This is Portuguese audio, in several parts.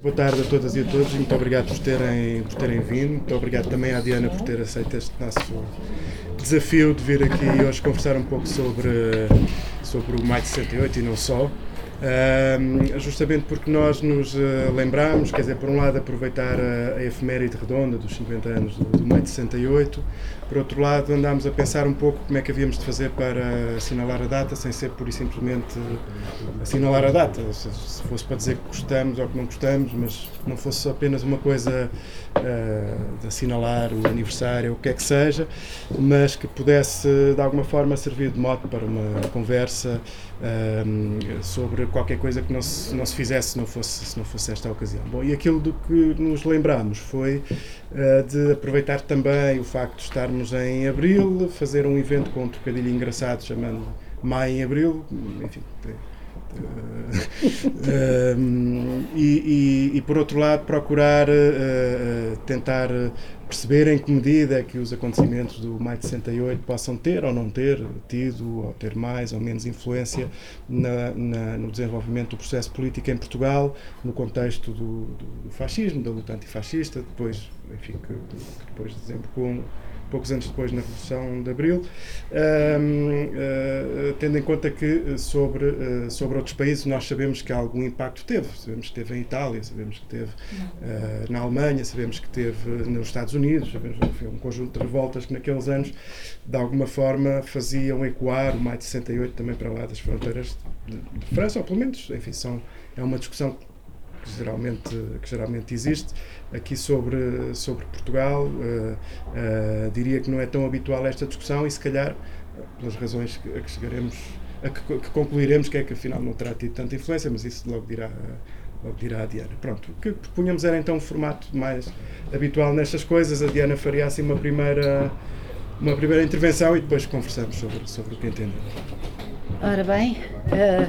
Boa tarde a todas e a todos muito obrigado por terem, por terem vindo. Muito obrigado também à Diana por ter aceito este nosso desafio de vir aqui hoje conversar um pouco sobre, sobre o Maio 68 e não só. Uh, justamente porque nós nos uh, lembramos, quer dizer, por um lado aproveitar a, a efeméride redonda dos 50 anos do, do Maio de 68, por outro lado andámos a pensar um pouco como é que havíamos de fazer para assinalar a data sem ser pura e simplesmente assinalar a data, se, se fosse para dizer que gostamos ou que não gostamos, mas não fosse apenas uma coisa uh, de assinalar o aniversário, o que é que seja, mas que pudesse de alguma forma servir de mote para uma conversa sobre qualquer coisa que não se, não se fizesse se não, fosse, se não fosse esta ocasião. Bom, e aquilo do que nos lembramos foi uh, de aproveitar também o facto de estarmos em abril, fazer um evento com um trocadilho engraçado chamando Maio em Abril, enfim. Uh, e, e, e, por outro lado procurar uh, tentar perceber em que medida é que os acontecimentos do maio de 68 possam ter ou não ter tido, ou ter mais ou menos influência na, na, no desenvolvimento do processo político em Portugal, no contexto do, do fascismo, da luta antifascista, depois, enfim, que, que depois desembocou poucos anos depois na Revolução de Abril, uh, tendo em conta que eh, sobre, uh, sobre outros países nós sabemos que algum impacto teve. Sabemos que teve em Itália, sabemos que teve na Alemanha, sabemos que teve nos Estados Unidos, sabemos enfim, um conjunto de revoltas que naqueles anos de alguma forma faziam ecoar o maio de 68 também para lá das fronteiras de, de França, ou pelo menos, enfim, são, é uma discussão que geralmente, que geralmente existe. Aqui sobre, sobre Portugal, uh, uh, diria que não é tão habitual esta discussão e, se calhar, pelas razões a que chegaremos, a que, que concluiremos, que é que afinal não terá tido tanta influência, mas isso logo dirá. Logo dirá a Diana. Pronto, o que propunhamos era então um formato mais habitual nestas coisas. A Diana faria assim uma primeira, uma primeira intervenção e depois conversamos sobre, sobre o que entendemos. Ora bem, uh,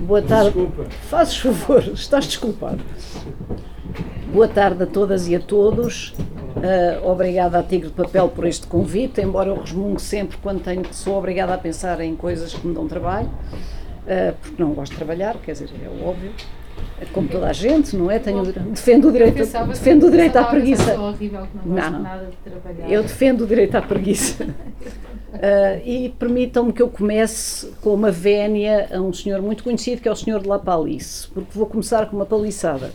Boa tarde. Desculpa. Fazes favor, estás desculpado. Boa tarde a todas e a todos. Uh, obrigada a Tigre de Papel por este convite, embora eu resmungue sempre quando tenho que sou obrigada a pensar em coisas que me dão trabalho, uh, porque não gosto de trabalhar, quer dizer, é óbvio. Como toda a gente, não é? Tenho, defendo o direito, defendo o direito à preguiça. Horrível, que não, não, nada de trabalhar. eu defendo o direito à preguiça. Uh, e permitam-me que eu comece com uma vénia a um senhor muito conhecido, que é o senhor de La Palice, porque vou começar com uma paliçada.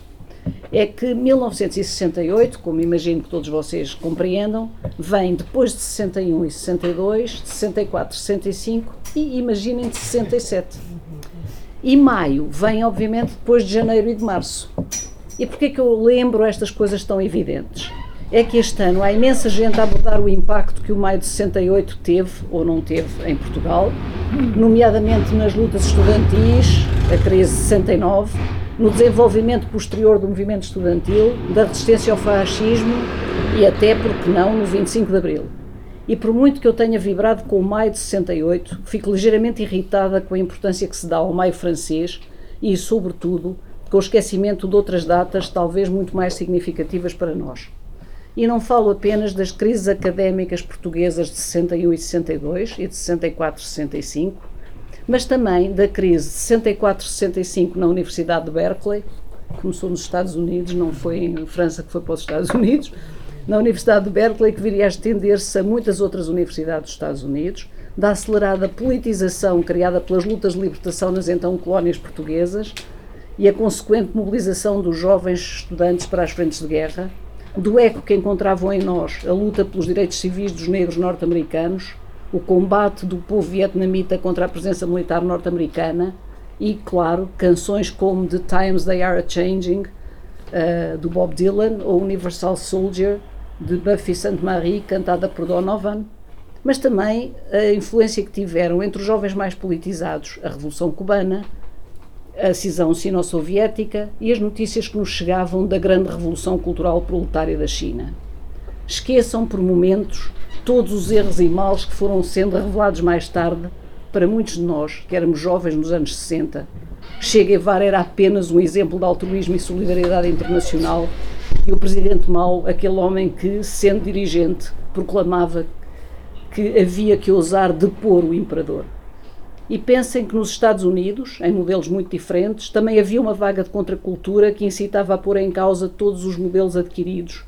É que 1968, como imagino que todos vocês compreendam, vem depois de 61 e 62, de 64, 65 e imaginem de 67. E maio vem, obviamente, depois de janeiro e de março. E porquê que eu lembro estas coisas tão evidentes? É que este ano há imensa gente a abordar o impacto que o maio de 68 teve ou não teve em Portugal, nomeadamente nas lutas estudantis, a crise de 69, no desenvolvimento posterior do movimento estudantil, da resistência ao fascismo e até, porque não, no 25 de Abril. E por muito que eu tenha vibrado com o maio de 68, fico ligeiramente irritada com a importância que se dá ao maio francês e, sobretudo, com o esquecimento de outras datas talvez muito mais significativas para nós. E não falo apenas das crises académicas portuguesas de 61 e 62 e de 64 e 65, mas também da crise de 64 e 65 na Universidade de Berkeley, começou nos Estados Unidos, não foi em França que foi para os Estados Unidos, na Universidade de Berkeley, que viria a estender-se a muitas outras universidades dos Estados Unidos, da acelerada politização criada pelas lutas de libertação nas então colónias portuguesas e a consequente mobilização dos jovens estudantes para as frentes de guerra, do eco que encontravam em nós a luta pelos direitos civis dos negros norte-americanos, o combate do povo vietnamita contra a presença militar norte-americana e, claro, canções como The Times They Are Changing, uh, do Bob Dylan, ou Universal Soldier, de Buffy Sainte-Marie, cantada por Donovan, mas também a influência que tiveram entre os jovens mais politizados a Revolução Cubana, a cisão sino-soviética e as notícias que nos chegavam da grande revolução cultural proletária da China. Esqueçam por momentos todos os erros e males que foram sendo revelados mais tarde para muitos de nós, que éramos jovens nos anos 60. Che Guevara era apenas um exemplo de altruísmo e solidariedade internacional e o presidente Mao, aquele homem que, sendo dirigente, proclamava que havia que ousar depor o imperador. E pensem que nos Estados Unidos, em modelos muito diferentes, também havia uma vaga de contracultura que incitava a pôr em causa todos os modelos adquiridos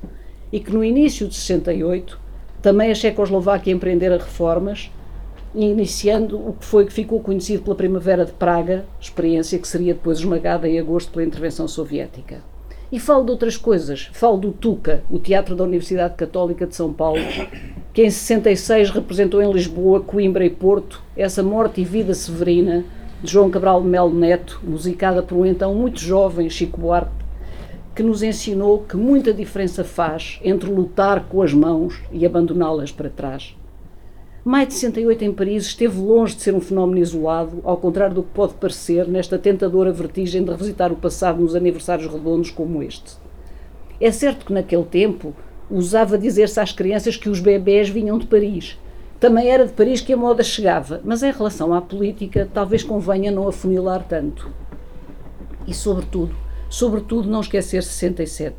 e que no início de 68 também a Checoslováquia empreendera reformas, iniciando o que foi que ficou conhecido pela Primavera de Praga, experiência que seria depois esmagada em agosto pela intervenção soviética. E falo de outras coisas. Falo do TUCA, o Teatro da Universidade Católica de São Paulo, que em 66 representou em Lisboa, Coimbra e Porto essa morte e vida severina de João Cabral de Melo Neto, musicada por um então muito jovem Chico Buarque, que nos ensinou que muita diferença faz entre lutar com as mãos e abandoná-las para trás. Maio de 68 em Paris esteve longe de ser um fenómeno isolado, ao contrário do que pode parecer nesta tentadora vertigem de revisitar o passado nos aniversários redondos como este. É certo que naquele tempo usava dizer-se às crianças que os bebés vinham de Paris. Também era de Paris que a moda chegava, mas em relação à política, talvez convenha não afunilar tanto. E, sobretudo, sobretudo não esquecer 67.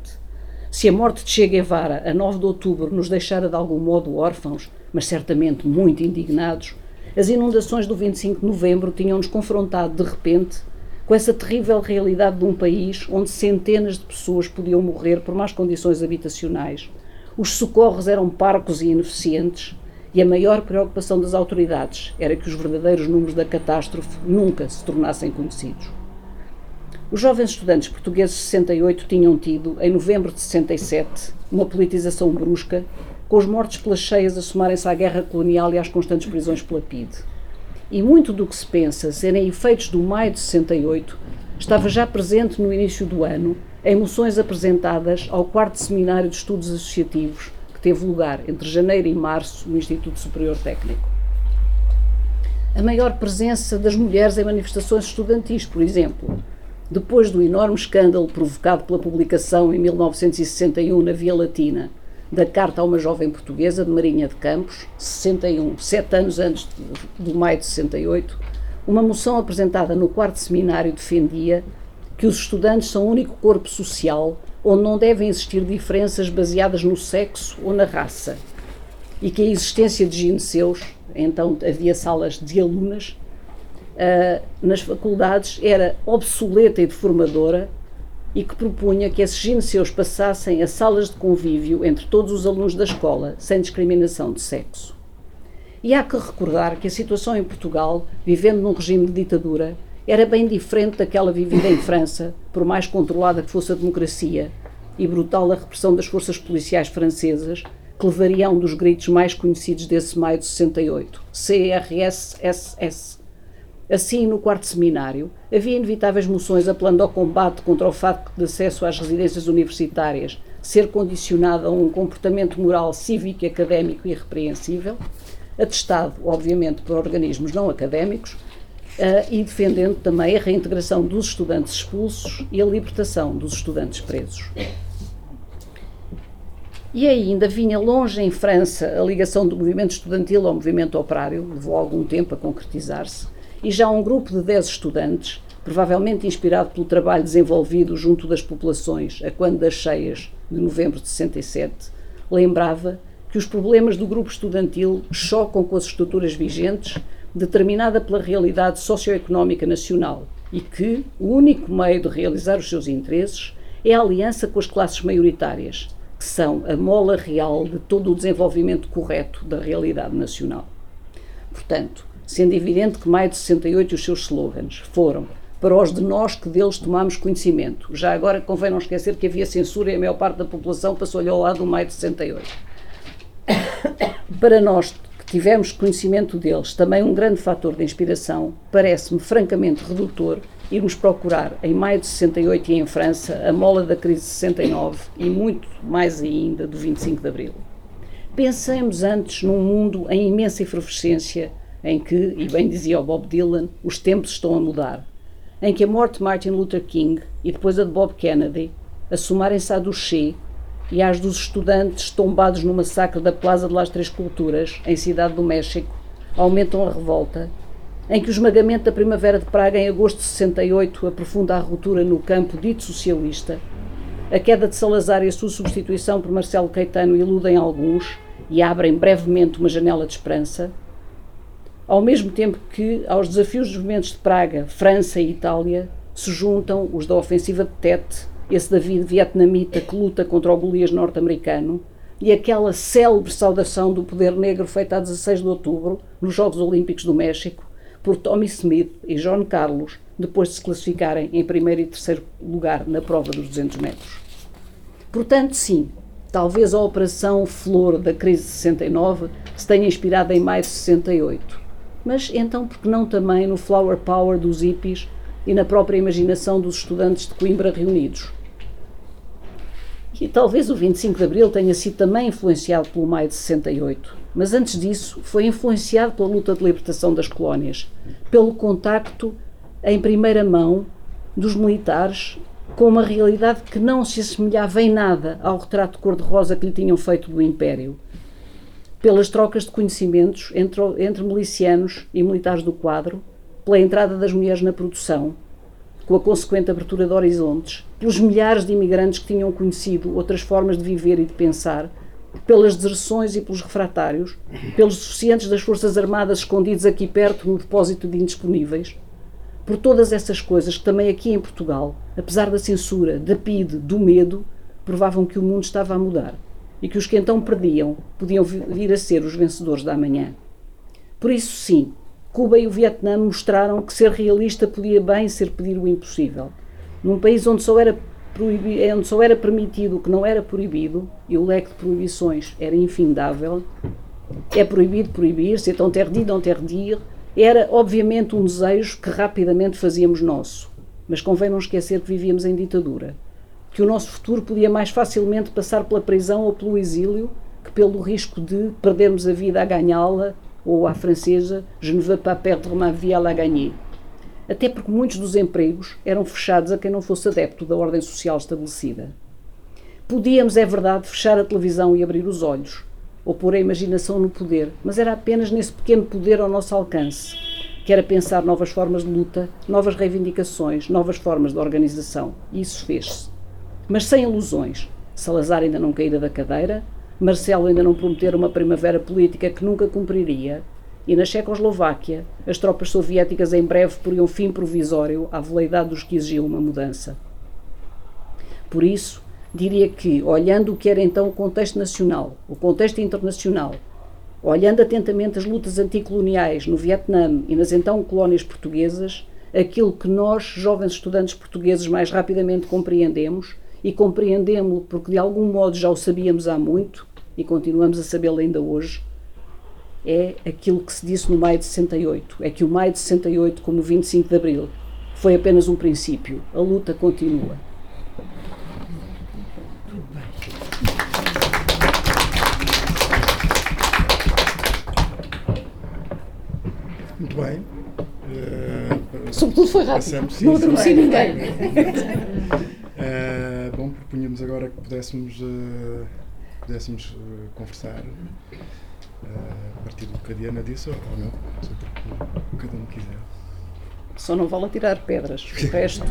Se a morte de Che Guevara, a 9 de outubro, nos deixara de algum modo órfãos, mas certamente muito indignados, as inundações do 25 de novembro tinham-nos confrontado de repente com essa terrível realidade de um país onde centenas de pessoas podiam morrer por más condições habitacionais. Os socorros eram parcos e ineficientes e a maior preocupação das autoridades era que os verdadeiros números da catástrofe nunca se tornassem conhecidos. Os jovens estudantes portugueses de 68 tinham tido, em novembro de 67, uma politização brusca com os mortos pelas cheias a somarem-se à guerra colonial e às constantes prisões pela PIDE. E muito do que se pensa serem efeitos do maio de 68 estava já presente no início do ano em moções apresentadas ao quarto seminário de estudos associativos que teve lugar entre janeiro e março no Instituto Superior Técnico. A maior presença das mulheres em manifestações estudantis, por exemplo, depois do enorme escândalo provocado pela publicação em 1961 na Via Latina da Carta a uma Jovem Portuguesa de Marinha de Campos, 61, sete anos antes do maio de 68, uma moção apresentada no quarto seminário defendia que os estudantes são o único corpo social onde não devem existir diferenças baseadas no sexo ou na raça e que a existência de gineceus, então havia salas de alunas, uh, nas faculdades era obsoleta e deformadora e que propunha que esses gineceus passassem a salas de convívio entre todos os alunos da escola, sem discriminação de sexo. E há que recordar que a situação em Portugal, vivendo num regime de ditadura, era bem diferente daquela vivida em França, por mais controlada que fosse a democracia e brutal a repressão das forças policiais francesas, que levaria a um dos gritos mais conhecidos desse maio de 68, CRS-SS, Assim, no quarto seminário, havia inevitáveis moções apelando ao combate contra o facto de acesso às residências universitárias ser condicionado a um comportamento moral, cívico e académico irrepreensível, atestado, obviamente, por organismos não académicos, uh, e defendendo também a reintegração dos estudantes expulsos e a libertação dos estudantes presos. E ainda vinha longe em França a ligação do movimento estudantil ao movimento operário, levou algum tempo a concretizar-se, e já um grupo de 10 estudantes, provavelmente inspirado pelo trabalho desenvolvido junto das populações a quando das cheias de novembro de 67, lembrava que os problemas do grupo estudantil chocam com as estruturas vigentes, determinada pela realidade socioeconómica nacional, e que o único meio de realizar os seus interesses é a aliança com as classes maioritárias, que são a mola real de todo o desenvolvimento correto da realidade nacional. Portanto, sendo evidente que maio de 68 os seus slogans foram para os de nós que deles tomamos conhecimento. Já agora convém não esquecer que havia censura e a maior parte da população passou-lhe ao lado do maio de 68. para nós que tivemos conhecimento deles, também um grande fator de inspiração, parece-me francamente redutor irmos procurar em maio de 68 e em França a mola da crise de 69 e muito mais ainda do 25 de Abril. Pensemos antes num mundo em imensa efervescência em que, e bem dizia o Bob Dylan, os tempos estão a mudar, em que a morte de Martin Luther King e depois a de Bob Kennedy, a somarem-se à do e às dos estudantes tombados no massacre da Plaza de las Três Culturas, em Cidade do México, aumentam a revolta, em que o esmagamento da Primavera de Praga em agosto de 68 aprofunda a ruptura no campo dito socialista, a queda de Salazar e a sua substituição por Marcelo Caetano iludem alguns e abrem brevemente uma janela de esperança, ao mesmo tempo que aos desafios dos movimentos de Praga, França e Itália se juntam os da ofensiva de Tet, esse David vietnamita que luta contra o Golias norte-americano, e aquela célebre saudação do poder negro feita a 16 de outubro, nos Jogos Olímpicos do México, por Tommy Smith e John Carlos, depois de se classificarem em primeiro e terceiro lugar na prova dos 200 metros. Portanto, sim, talvez a Operação Flor da crise de 69 se tenha inspirado em maio de 68. Mas então, por que não também no Flower Power dos hippies e na própria imaginação dos estudantes de Coimbra reunidos? E talvez o 25 de Abril tenha sido também influenciado pelo maio de 68, mas antes disso foi influenciado pela luta de libertação das colónias, pelo contacto em primeira mão dos militares com uma realidade que não se assemelhava em nada ao retrato cor-de-rosa que lhe tinham feito do Império. Pelas trocas de conhecimentos entre, entre milicianos e militares do quadro, pela entrada das mulheres na produção, com a consequente abertura de horizontes, pelos milhares de imigrantes que tinham conhecido outras formas de viver e de pensar, pelas deserções e pelos refratários, pelos suficientes das Forças Armadas escondidos aqui perto no depósito de indisponíveis, por todas essas coisas que também aqui em Portugal, apesar da censura, da PIDE, do medo, provavam que o mundo estava a mudar e que os que então perdiam podiam vir a ser os vencedores da manhã. Por isso, sim, Cuba e o Vietnã mostraram que ser realista podia bem ser pedir o impossível. Num país onde só era, onde só era permitido o que não era proibido, e o leque de proibições era infindável, é proibido proibir, c'est interdit d'interdire, era, obviamente, um desejo que rapidamente fazíamos nosso. Mas convém não esquecer que vivíamos em ditadura. Que o nosso futuro podia mais facilmente passar pela prisão ou pelo exílio que pelo risco de perdermos a vida a ganhá-la ou à francesa Je ne veux pas perdre ma vie à la gagner. Até porque muitos dos empregos eram fechados a quem não fosse adepto da ordem social estabelecida. Podíamos, é verdade, fechar a televisão e abrir os olhos, ou pôr a imaginação no poder, mas era apenas nesse pequeno poder ao nosso alcance, que era pensar novas formas de luta, novas reivindicações, novas formas de organização. E isso fez-se. Mas sem ilusões. Salazar ainda não caíra da cadeira, Marcelo ainda não prometera uma primavera política que nunca cumpriria, e na Checoslováquia as tropas soviéticas em breve poriam fim provisório à veleidade dos que exigiam uma mudança. Por isso, diria que, olhando o que era então o contexto nacional, o contexto internacional, olhando atentamente as lutas anticoloniais no Vietnã e nas então colónias portuguesas, aquilo que nós, jovens estudantes portugueses, mais rapidamente compreendemos, e compreendemos-lo porque de algum modo já o sabíamos há muito e continuamos a sabê-lo ainda hoje, é aquilo que se disse no maio de 68. É que o maio de 68, como o 25 de abril, foi apenas um princípio. A luta continua. Muito bem. Uh, Sobretudo foi rápido. Sim, não adormeci ninguém. uh, bom, propunhamos agora que pudéssemos, uh, pudéssemos conversar a partir do que a Diana disse ou não, sobre o que cada um quiser. Só não vale tirar pedras, o resto.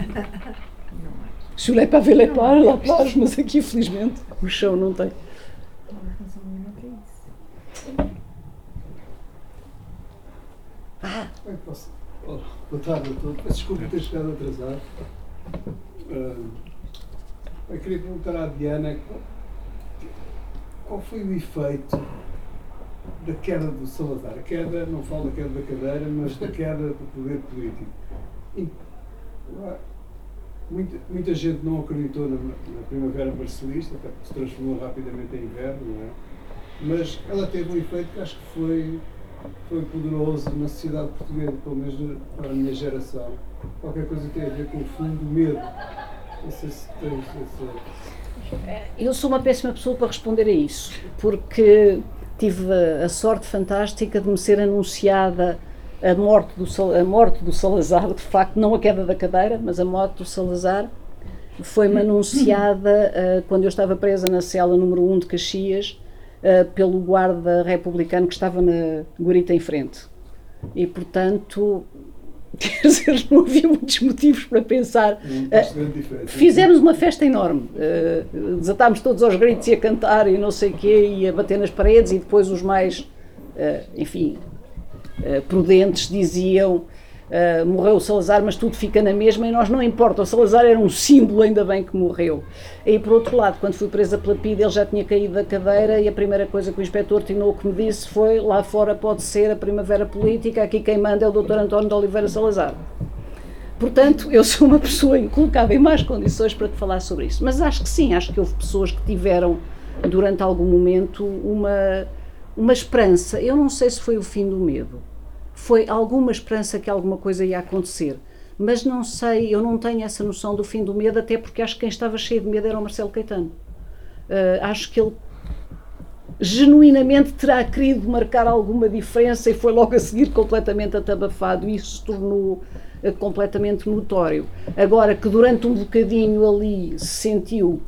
Je l'ai pas vu les la plage, mas aqui felizmente o chão não tem. Ah! Bem, posso. Oh, boa tarde a todos. Peço desculpa ter chegado atrasado. Uh, eu queria perguntar à Diana qual foi o efeito da queda do Salazar. A queda, não falo da queda da cadeira, mas da queda do poder político. E, muita, muita gente não acreditou na, na primavera barcelista, até porque se transformou rapidamente em inverno, não é? Mas ela teve um efeito que acho que foi, foi poderoso na sociedade portuguesa, pelo menos para a minha geração. Qualquer coisa tem a ver com o fundo do medo. Eu sou uma péssima pessoa para responder a isso, porque tive a sorte fantástica de me ser anunciada a morte do, a morte do Salazar, de facto, não a queda da cadeira, mas a morte do Salazar, foi-me anunciada uh, quando eu estava presa na cela número 1 de Caxias, uh, pelo guarda republicano que estava na guarita em frente. E, portanto, quer dizer, não havia muitos motivos para pensar. Uh, fizemos uma festa enorme. Uh, desatámos todos aos gritos e a cantar e não sei o quê, e a bater nas paredes, e depois os mais, uh, enfim, uh, prudentes diziam Uh, morreu o Salazar, mas tudo fica na mesma e nós não importa. O Salazar era um símbolo, ainda bem que morreu. E por outro lado, quando fui presa pela PID, ele já tinha caído da cadeira e a primeira coisa que o inspetor Tinoco me disse foi: lá fora pode ser a primavera política, aqui quem manda é o Dr. António de Oliveira Salazar. Portanto, eu sou uma pessoa colocada em mais condições para te falar sobre isso. Mas acho que sim, acho que houve pessoas que tiveram, durante algum momento, uma, uma esperança. Eu não sei se foi o fim do medo foi alguma esperança que alguma coisa ia acontecer. Mas não sei, eu não tenho essa noção do fim do medo, até porque acho que quem estava cheio de medo era o Marcelo Caetano. Uh, acho que ele genuinamente terá querido marcar alguma diferença e foi logo a seguir completamente atabafado e isso se tornou uh, completamente notório. Agora que durante um bocadinho ali se sentiu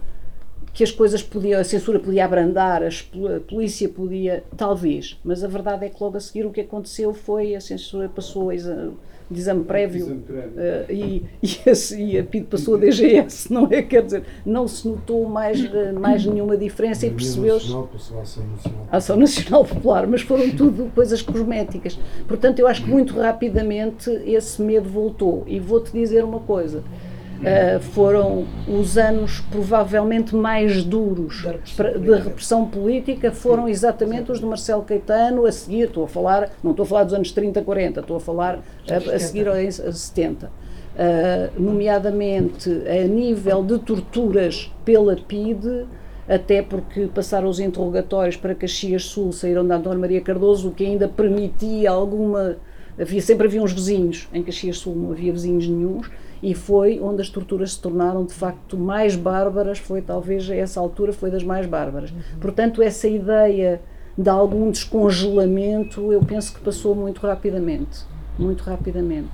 que as coisas podiam, a censura podia abrandar, a polícia podia, talvez, mas a verdade é que logo a seguir o que aconteceu foi a censura passou a exame, de exame prévio, exame prévio. Uh, e, e, a, e a PID passou a DGS, não é? Quer dizer, não se notou mais, mais nenhuma diferença e percebeu-se. passou à Ação Nacional. Ação Nacional Popular, mas foram tudo coisas cosméticas. Portanto, eu acho que muito rapidamente esse medo voltou. E vou-te dizer uma coisa Uh, foram os anos provavelmente mais duros de repressão política foram exatamente os de Marcelo Caetano a seguir, estou a falar, não estou a falar dos anos 30, 40, estou a falar a, a seguir aos 70. Uh, nomeadamente a nível de torturas pela PIDE, até porque passaram os interrogatórios para Caxias Sul, saíram da António Maria Cardoso, o que ainda permitia alguma. Havia, sempre havia uns vizinhos, em Caxias Sul não havia vizinhos nenhums, e foi onde as torturas se tornaram de facto mais bárbaras, foi talvez a essa altura foi das mais bárbaras. Uhum. Portanto, essa ideia de algum descongelamento, eu penso que passou muito rapidamente, muito rapidamente.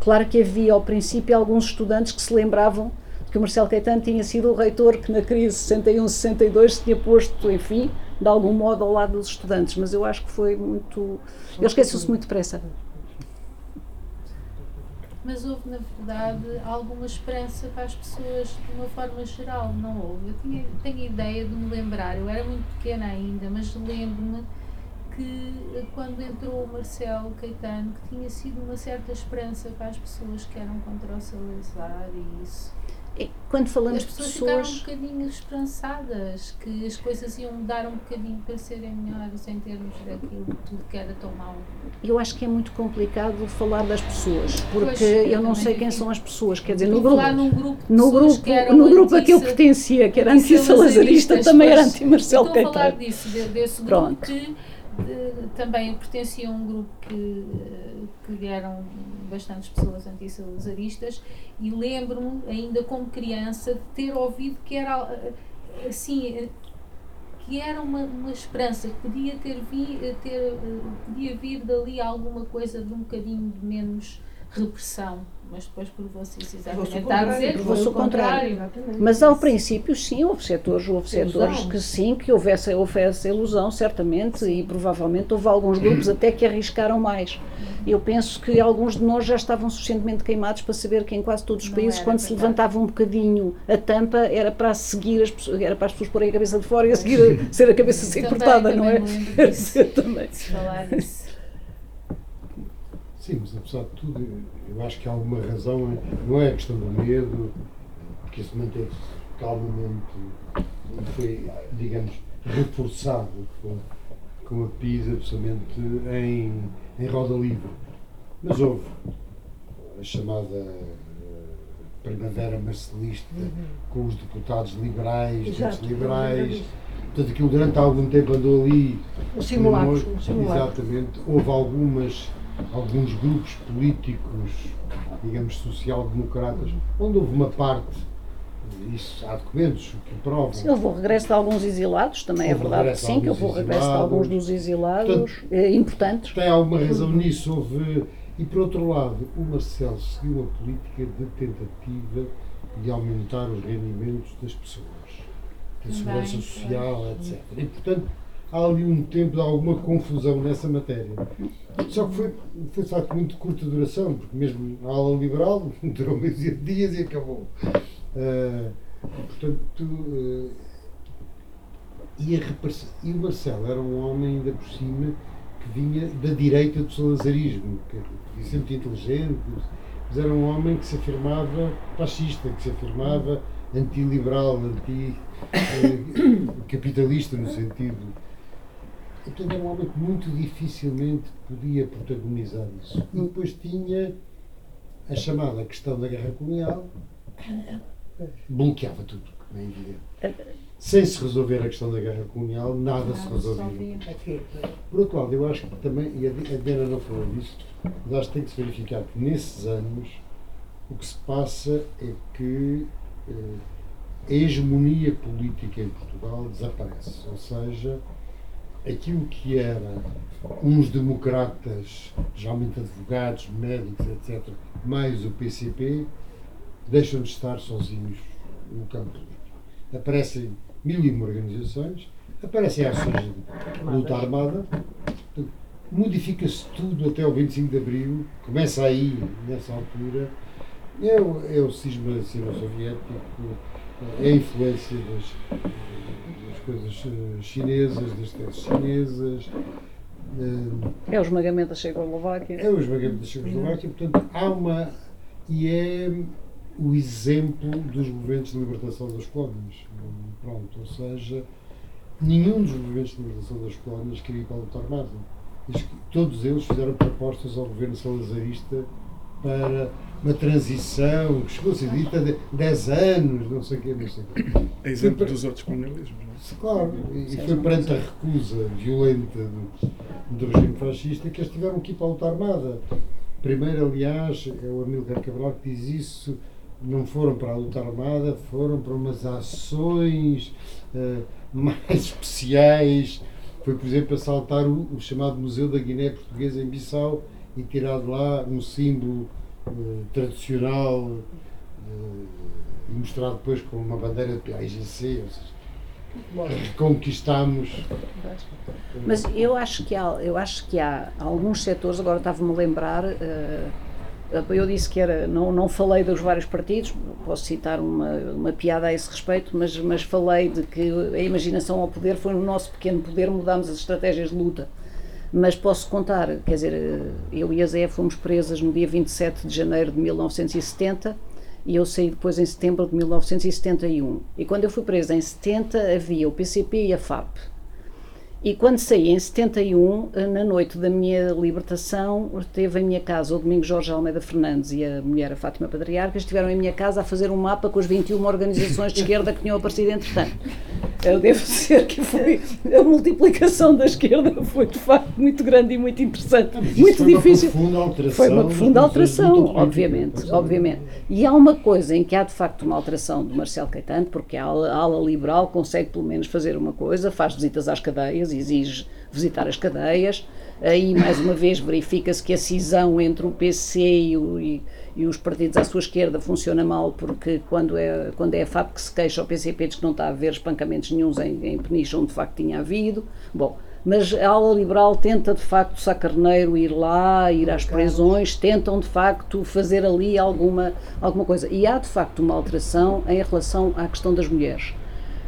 Claro que havia ao princípio alguns estudantes que se lembravam que o Marcelo Caetano tinha sido o reitor que na crise 61-62 se tinha posto, enfim, de algum modo ao lado dos estudantes, mas eu acho que foi muito. Ele esqueceu-se muito depressa mas houve, na verdade, alguma esperança para as pessoas de uma forma geral, não houve? Eu tinha, tenho ideia de me lembrar, eu era muito pequena ainda, mas lembro-me que eh, quando entrou o Marcelo Caetano, que tinha sido uma certa esperança para as pessoas que eram contra o Salazar e isso quando falamos as pessoas, de pessoas ficaram um bocadinho esperançadas que as coisas iam mudar um bocadinho para serem melhores em termos daquilo tudo que era tão mau. Eu acho que é muito complicado falar das pessoas, porque pois, eu, não sei quem são as pessoas, quer dizer, no grupo, grupo no grupo, no grupo a que eu pertencia, que era anti-salazarista, também era anti-Marcelo Caetano. Falar disso, desse grupo Pronto. que também pertencia a um grupo que, que eram bastantes pessoas antissalazaristas e lembro-me ainda como criança de ter ouvido que era assim que era uma, uma esperança que podia ter, vi, ter podia vir dali alguma coisa de um bocadinho de menos repressão mas depois provou-se isso exatamente. Está a dizer provou-se o contrário. Mas ao princípio, sim, houve setores, houve setores que sim, que houvesse, houve essa ilusão, certamente, e provavelmente houve alguns grupos até que arriscaram mais. Eu penso que alguns de nós já estavam suficientemente queimados para saber que em quase todos os países, quando se levantava um bocadinho a tampa, era para seguir as pessoas, era para as pessoas porem a cabeça de fora e a seguir a, ser a cabeça ser cortada, não é? também. Se falar disso. Sim, mas apesar de tudo, eu acho que há alguma razão, não é a questão do medo, porque isso manteve-se calmamente foi, digamos, reforçado com, com a PISA, absolutamente em, em roda livre. Mas houve a chamada eh, Primavera Marcelista uhum. com os deputados liberais, Exato, liberais. Portanto, aquilo durante algum tempo andou ali. O simulacro. Exatamente. Houve algumas alguns grupos políticos, digamos, social-democratas, onde houve uma parte, isso há documentos que provam. Sim, houve o regresso de alguns exilados, também é verdade que sim, que houve o regresso de alguns dos exilados Portanto, eh, importantes. Tem alguma razão nisso, houve. E por outro lado, o Marcelo seguiu uma política de tentativa de aumentar os rendimentos das pessoas, da segurança social, etc. E portanto há ali um tempo de alguma confusão nessa matéria. Só que foi, foi de facto muito curta duração, porque mesmo a ala liberal durou meses dias e acabou. Uh, portanto, uh, e, e o Marcelo era um homem ainda por cima que que vinha da direita do salazarismo, que é sempre inteligente, mas era um homem que se afirmava fascista, que se afirmava antiliberal, anticapitalista no sentido. Portanto, era um homem que muito dificilmente podia protagonizar isso. E depois tinha a chamada questão da guerra colonial, bloqueava tudo, como é evidente. Sem se resolver a questão da guerra colonial, nada se resolvia. Por outro lado, eu acho que também, e a Diana não falou disso, mas acho que tem que se verificar que nesses anos o que se passa é que eh, a hegemonia política em Portugal desaparece. Ou seja, aquilo que era uns democratas, geralmente advogados, médicos, etc., mais o PCP, deixam de estar sozinhos no campo político. Aparecem mil e uma organizações, aparecem ações de luta armada, modifica-se tudo até o 25 de Abril, começa aí, nessa altura, é o, é o cisma sino-soviético, é a influência das, coisas eh, chinesas, das teses chinesas. Eh, é o esmagamento da Checoslováquia. É o esmagamento da Checoslováquia, portanto, há uma. E é o exemplo dos movimentos de libertação das colónias. Pronto, ou seja, nenhum dos movimentos de libertação das colónias queria ir para a luta armada. Todos eles fizeram propostas ao governo salazarista para uma transição que chegou a ser dita de 10 anos, não sei o quê, não sei o quê. É exemplo dos outros colonialismos? Claro, e foi perante a recusa violenta do, do regime fascista que eles tiveram que ir para a luta armada. Primeiro, aliás, é o Amílcar Cabral que diz isso, não foram para a luta armada, foram para umas ações uh, mais especiais. Foi, por exemplo, assaltar o, o chamado Museu da Guiné Portuguesa em Bissau e tirar de lá um símbolo uh, tradicional uh, e mostrar depois com uma bandeira de PAIGC, ou seja, reconquistamos. Mas eu acho que há, eu acho que há alguns setores, agora estava-me a lembrar, uh, eu disse que era, não, não falei dos vários partidos, posso citar uma, uma piada a esse respeito, mas, mas falei de que a imaginação ao poder foi no nosso pequeno poder, mudámos as estratégias de luta mas posso contar, quer dizer, eu e a Zé fomos presas no dia 27 de janeiro de 1970 e eu saí depois em setembro de 1971. E quando eu fui presa em 70 havia o PCP e a FAP. E quando saí em 71, na noite da minha libertação, teve em minha casa o Domingo Jorge Almeida Fernandes e a mulher, a Fátima Patriarca, estiveram em minha casa a fazer um mapa com as 21 organizações de esquerda que tinham aparecido entretanto. Eu devo dizer que foi, a multiplicação da esquerda foi de facto muito grande e muito interessante. muito foi difícil. Uma profunda alteração, foi uma profunda alteração, obviamente, obviamente. E há uma coisa em que há de facto uma alteração do Marcelo Caetano, porque a ala, a ala liberal consegue pelo menos fazer uma coisa, faz visitas às cadeias, exige visitar as cadeias. Aí, mais uma vez, verifica-se que a cisão entre o PC e, o, e, e, os partidos à sua esquerda funciona mal, porque quando é, quando é a FAP que se queixa, o PCP diz que não está a haver espancamentos nenhums em, em Peniche, onde de facto tinha havido. Bom, mas a ala liberal tenta de facto, Sá Carneiro, ir lá, ir às prisões, tentam de facto fazer ali alguma, alguma coisa. E há de facto uma alteração em relação à questão das mulheres.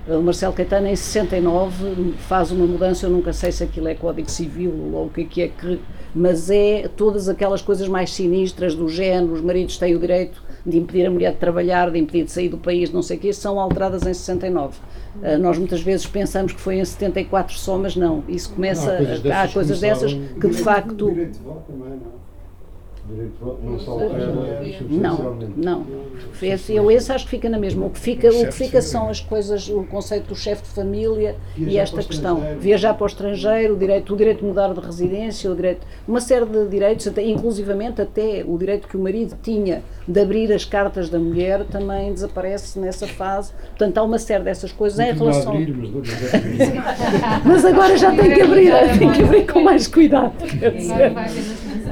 O Marcelo Caetano, em 69, faz uma mudança, eu nunca sei se aquilo é Código Civil ou o que é que é, que, mas é todas aquelas coisas mais sinistras do género, os maridos têm o direito de impedir a mulher de trabalhar, de impedir de sair do país, não sei o quê, são alteradas em 69. Uh, nós muitas vezes pensamos que foi em 74 só, mas não. Isso começa. Não, há coisas dessas, há coisas dessas que de facto. Direito de voto também, não? Não se altera Não, não. Esse, eu esse acho que fica na mesma. O que fica, o que fica são as coisas, o conceito do chefe de família Viajar e esta questão. Viajar para o estrangeiro, o direito, o direito de mudar de residência, o direito, uma série de direitos, até, inclusivamente até o direito que o marido tinha de abrir as cartas da mulher também desaparece nessa fase. Portanto, há uma série dessas coisas em relação. Abrir, mas, mas agora já tem que abrir, tem que abrir com mais cuidado.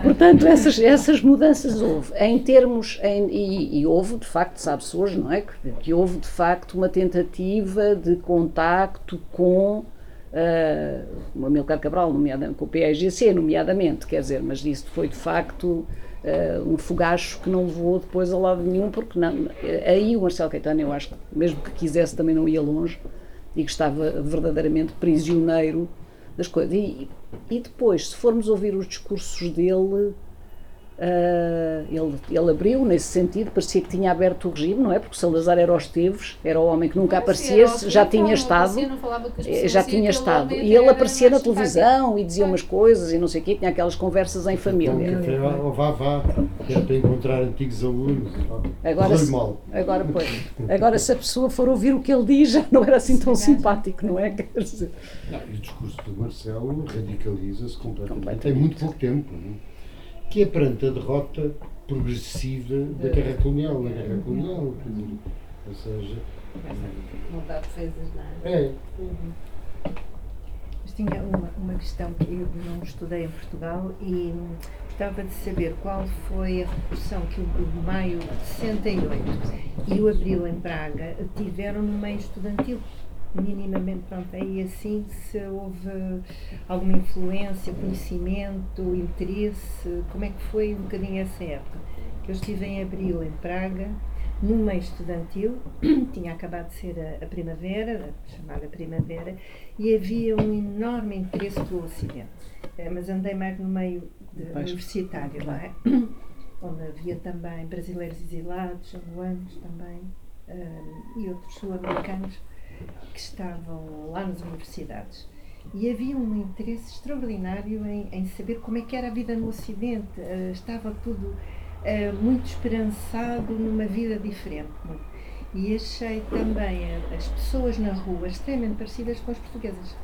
Portanto, essas, essas mudanças houve. Em termos, em, e, e, houve, de facto, sabe-se hoje, não é? Que, que, houve, de facto, uma tentativa de contacto com uh, o Amilcar Cabral, nomeadamente, com o PAGC, nomeadamente, quer dizer, mas isso foi, de facto, uh, um fogacho que não levou depois a lado nenhum, porque não, aí o Marcelo Caetano, eu acho que, mesmo que quisesse, também não ia longe e que estava verdadeiramente prisioneiro das coisas. E, e depois, se formos ouvir os discursos dele, Uh, ele, ele abriu nesse sentido, parecia que tinha aberto o regime, não é? Porque Salazar era os Teves, era o homem que nunca aparecesse, já tinha estado, eh, já tinha estado. E ele aparecia na televisão e dizia umas coisas e não sei o quê, tinha aquelas conversas em família. Então, vá, vá, que é para encontrar antigos alunos. Agora, se, agora, pois, agora, se a pessoa for ouvir o que ele diz, já não era assim tão simpático, não é? Quer dizer. Não, e o discurso do Marcelo radicaliza-se completamente. completamente. Tem muito pouco tempo. Não é? Que é perante a derrota progressiva da guerra colonial, da guerra colonial, ou seja... Não dá defesas, não é? É. Mas tinha uma, uma questão que eu não estudei em Portugal e gostava de saber qual foi a repercussão que o maio de 68 e o abril em Praga tiveram no meio estudantil minimamente pronto, aí assim se houve alguma influência, conhecimento, interesse, como é que foi um bocadinho essa época? Que eu estive em abril em Praga, no meio estudantil, tinha acabado de ser a, a primavera, a chamada primavera, e havia um enorme interesse pelo Ocidente. É, mas andei mais no meio de, universitário, não é? Onde havia também brasileiros exilados, angolanos também, um, e outros sul-americanos que estavam lá nas universidades. E havia um interesse extraordinário em, em saber como é que era a vida no Ocidente. Uh, estava tudo uh, muito esperançado numa vida diferente. E achei também as pessoas na rua extremamente parecidas com as portuguesas.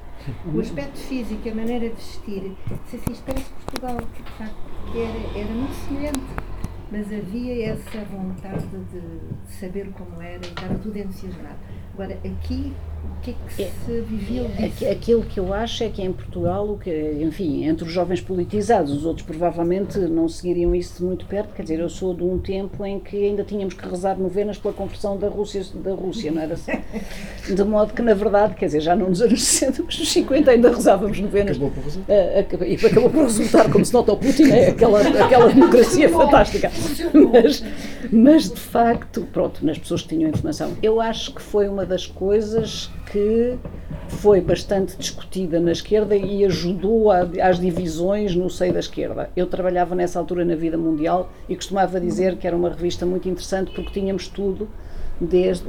O aspecto físico, a maneira de vestir, disse assim, parece Portugal, de facto, era, era muito semelhante mas havia essa vontade de, de saber como era e estava tudo entusiasmado. Agora, aqui o que é que é, se viveu disso? Aquilo que eu acho é que em Portugal, o que, enfim, entre os jovens politizados, os outros provavelmente não seguiriam isso de muito perto, quer dizer, eu sou de um tempo em que ainda tínhamos que rezar novenas pela conversão da Rússia, da Rússia não era assim? De modo que, na verdade, quer dizer, já não nos anos 60, mas nos 50 ainda rezávamos novenas. Acabou por resultar. Uh, e acabou por resultar, como se nota o Putin, é aquela, aquela democracia fantástica. Mas, mas, de facto, pronto, nas pessoas que tinham informação, eu acho que foi uma das coisas que foi bastante discutida na esquerda e ajudou a, às divisões no seio da esquerda. Eu trabalhava nessa altura na Vida Mundial e costumava dizer que era uma revista muito interessante porque tínhamos tudo, desde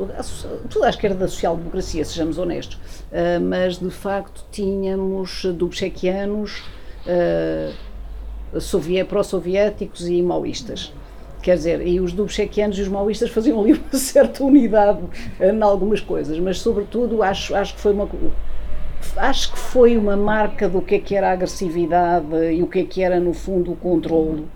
toda a esquerda da social-democracia, sejamos honestos, uh, mas de facto tínhamos dubchequianos, uh, pró-soviéticos e maoístas. Quer dizer, e os dubchequianos e os maoístas faziam ali uma certa unidade em algumas coisas, mas sobretudo acho, acho que foi uma acho que foi uma marca do que é que era a agressividade e o que é que era no fundo o controle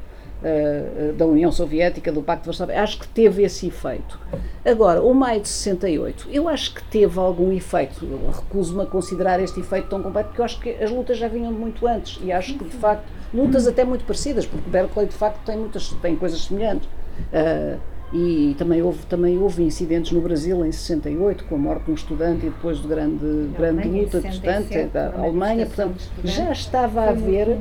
uh, da União Soviética, do Pacto de Varsóvia. Acho que teve esse efeito. Agora, o maio de 68, eu acho que teve algum efeito. Recuso-me a considerar este efeito tão completo, porque eu acho que as lutas já vinham muito antes e acho que de facto lutas até muito parecidas, porque Berkeley de facto tem muitas tem coisas semelhantes. Uh, e também houve, também houve incidentes no Brasil em 68, com a morte de um estudante e depois de grande, grande luta de estudante da Alemanha, portanto já estava a haver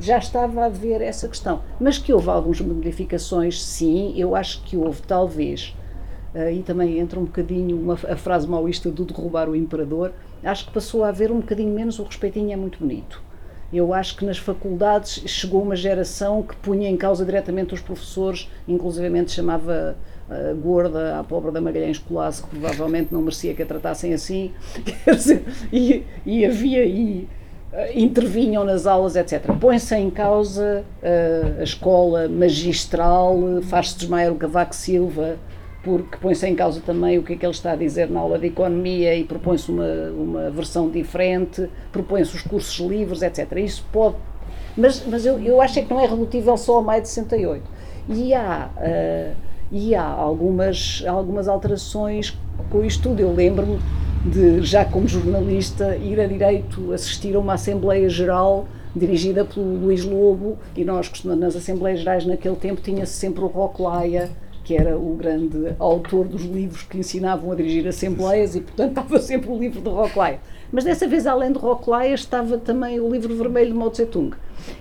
já estava a haver essa questão. Mas que houve algumas modificações, sim, eu acho que houve, talvez, uh, e também entra um bocadinho uma, a frase maoísta do derrubar o imperador, acho que passou a haver um bocadinho menos o respeitinho é muito bonito. Eu acho que nas faculdades chegou uma geração que punha em causa diretamente os professores, inclusivamente chamava uh, gorda à pobre da Magalhães Colasso, que provavelmente não merecia que a tratassem assim, dizer, e, e havia aí intervinham nas aulas, etc. Põe-se em causa uh, a escola magistral, faz-se desmaiar o Cavaco Silva, porque põe-se em causa também o que é que ele está a dizer na aula de economia e propõe-se uma, uma versão diferente, propõe-se os cursos livres, etc. Isso pode. Mas, mas eu, eu acho é que não é redutível só a maio de 68. E há, uh, e há algumas, algumas alterações com o estudo. Eu lembro-me de, já como jornalista, ir a direito assistir a uma Assembleia Geral dirigida pelo Luís Lobo, e nós, nas Assembleias Gerais naquele tempo, tinha-se sempre o Roclaia que era o grande autor dos livros que ensinavam a dirigir assembleias e, portanto, estava sempre o livro de Rocklaya. Mas dessa vez, além de Rocklaya, estava também o livro vermelho de Mao Tse-tung.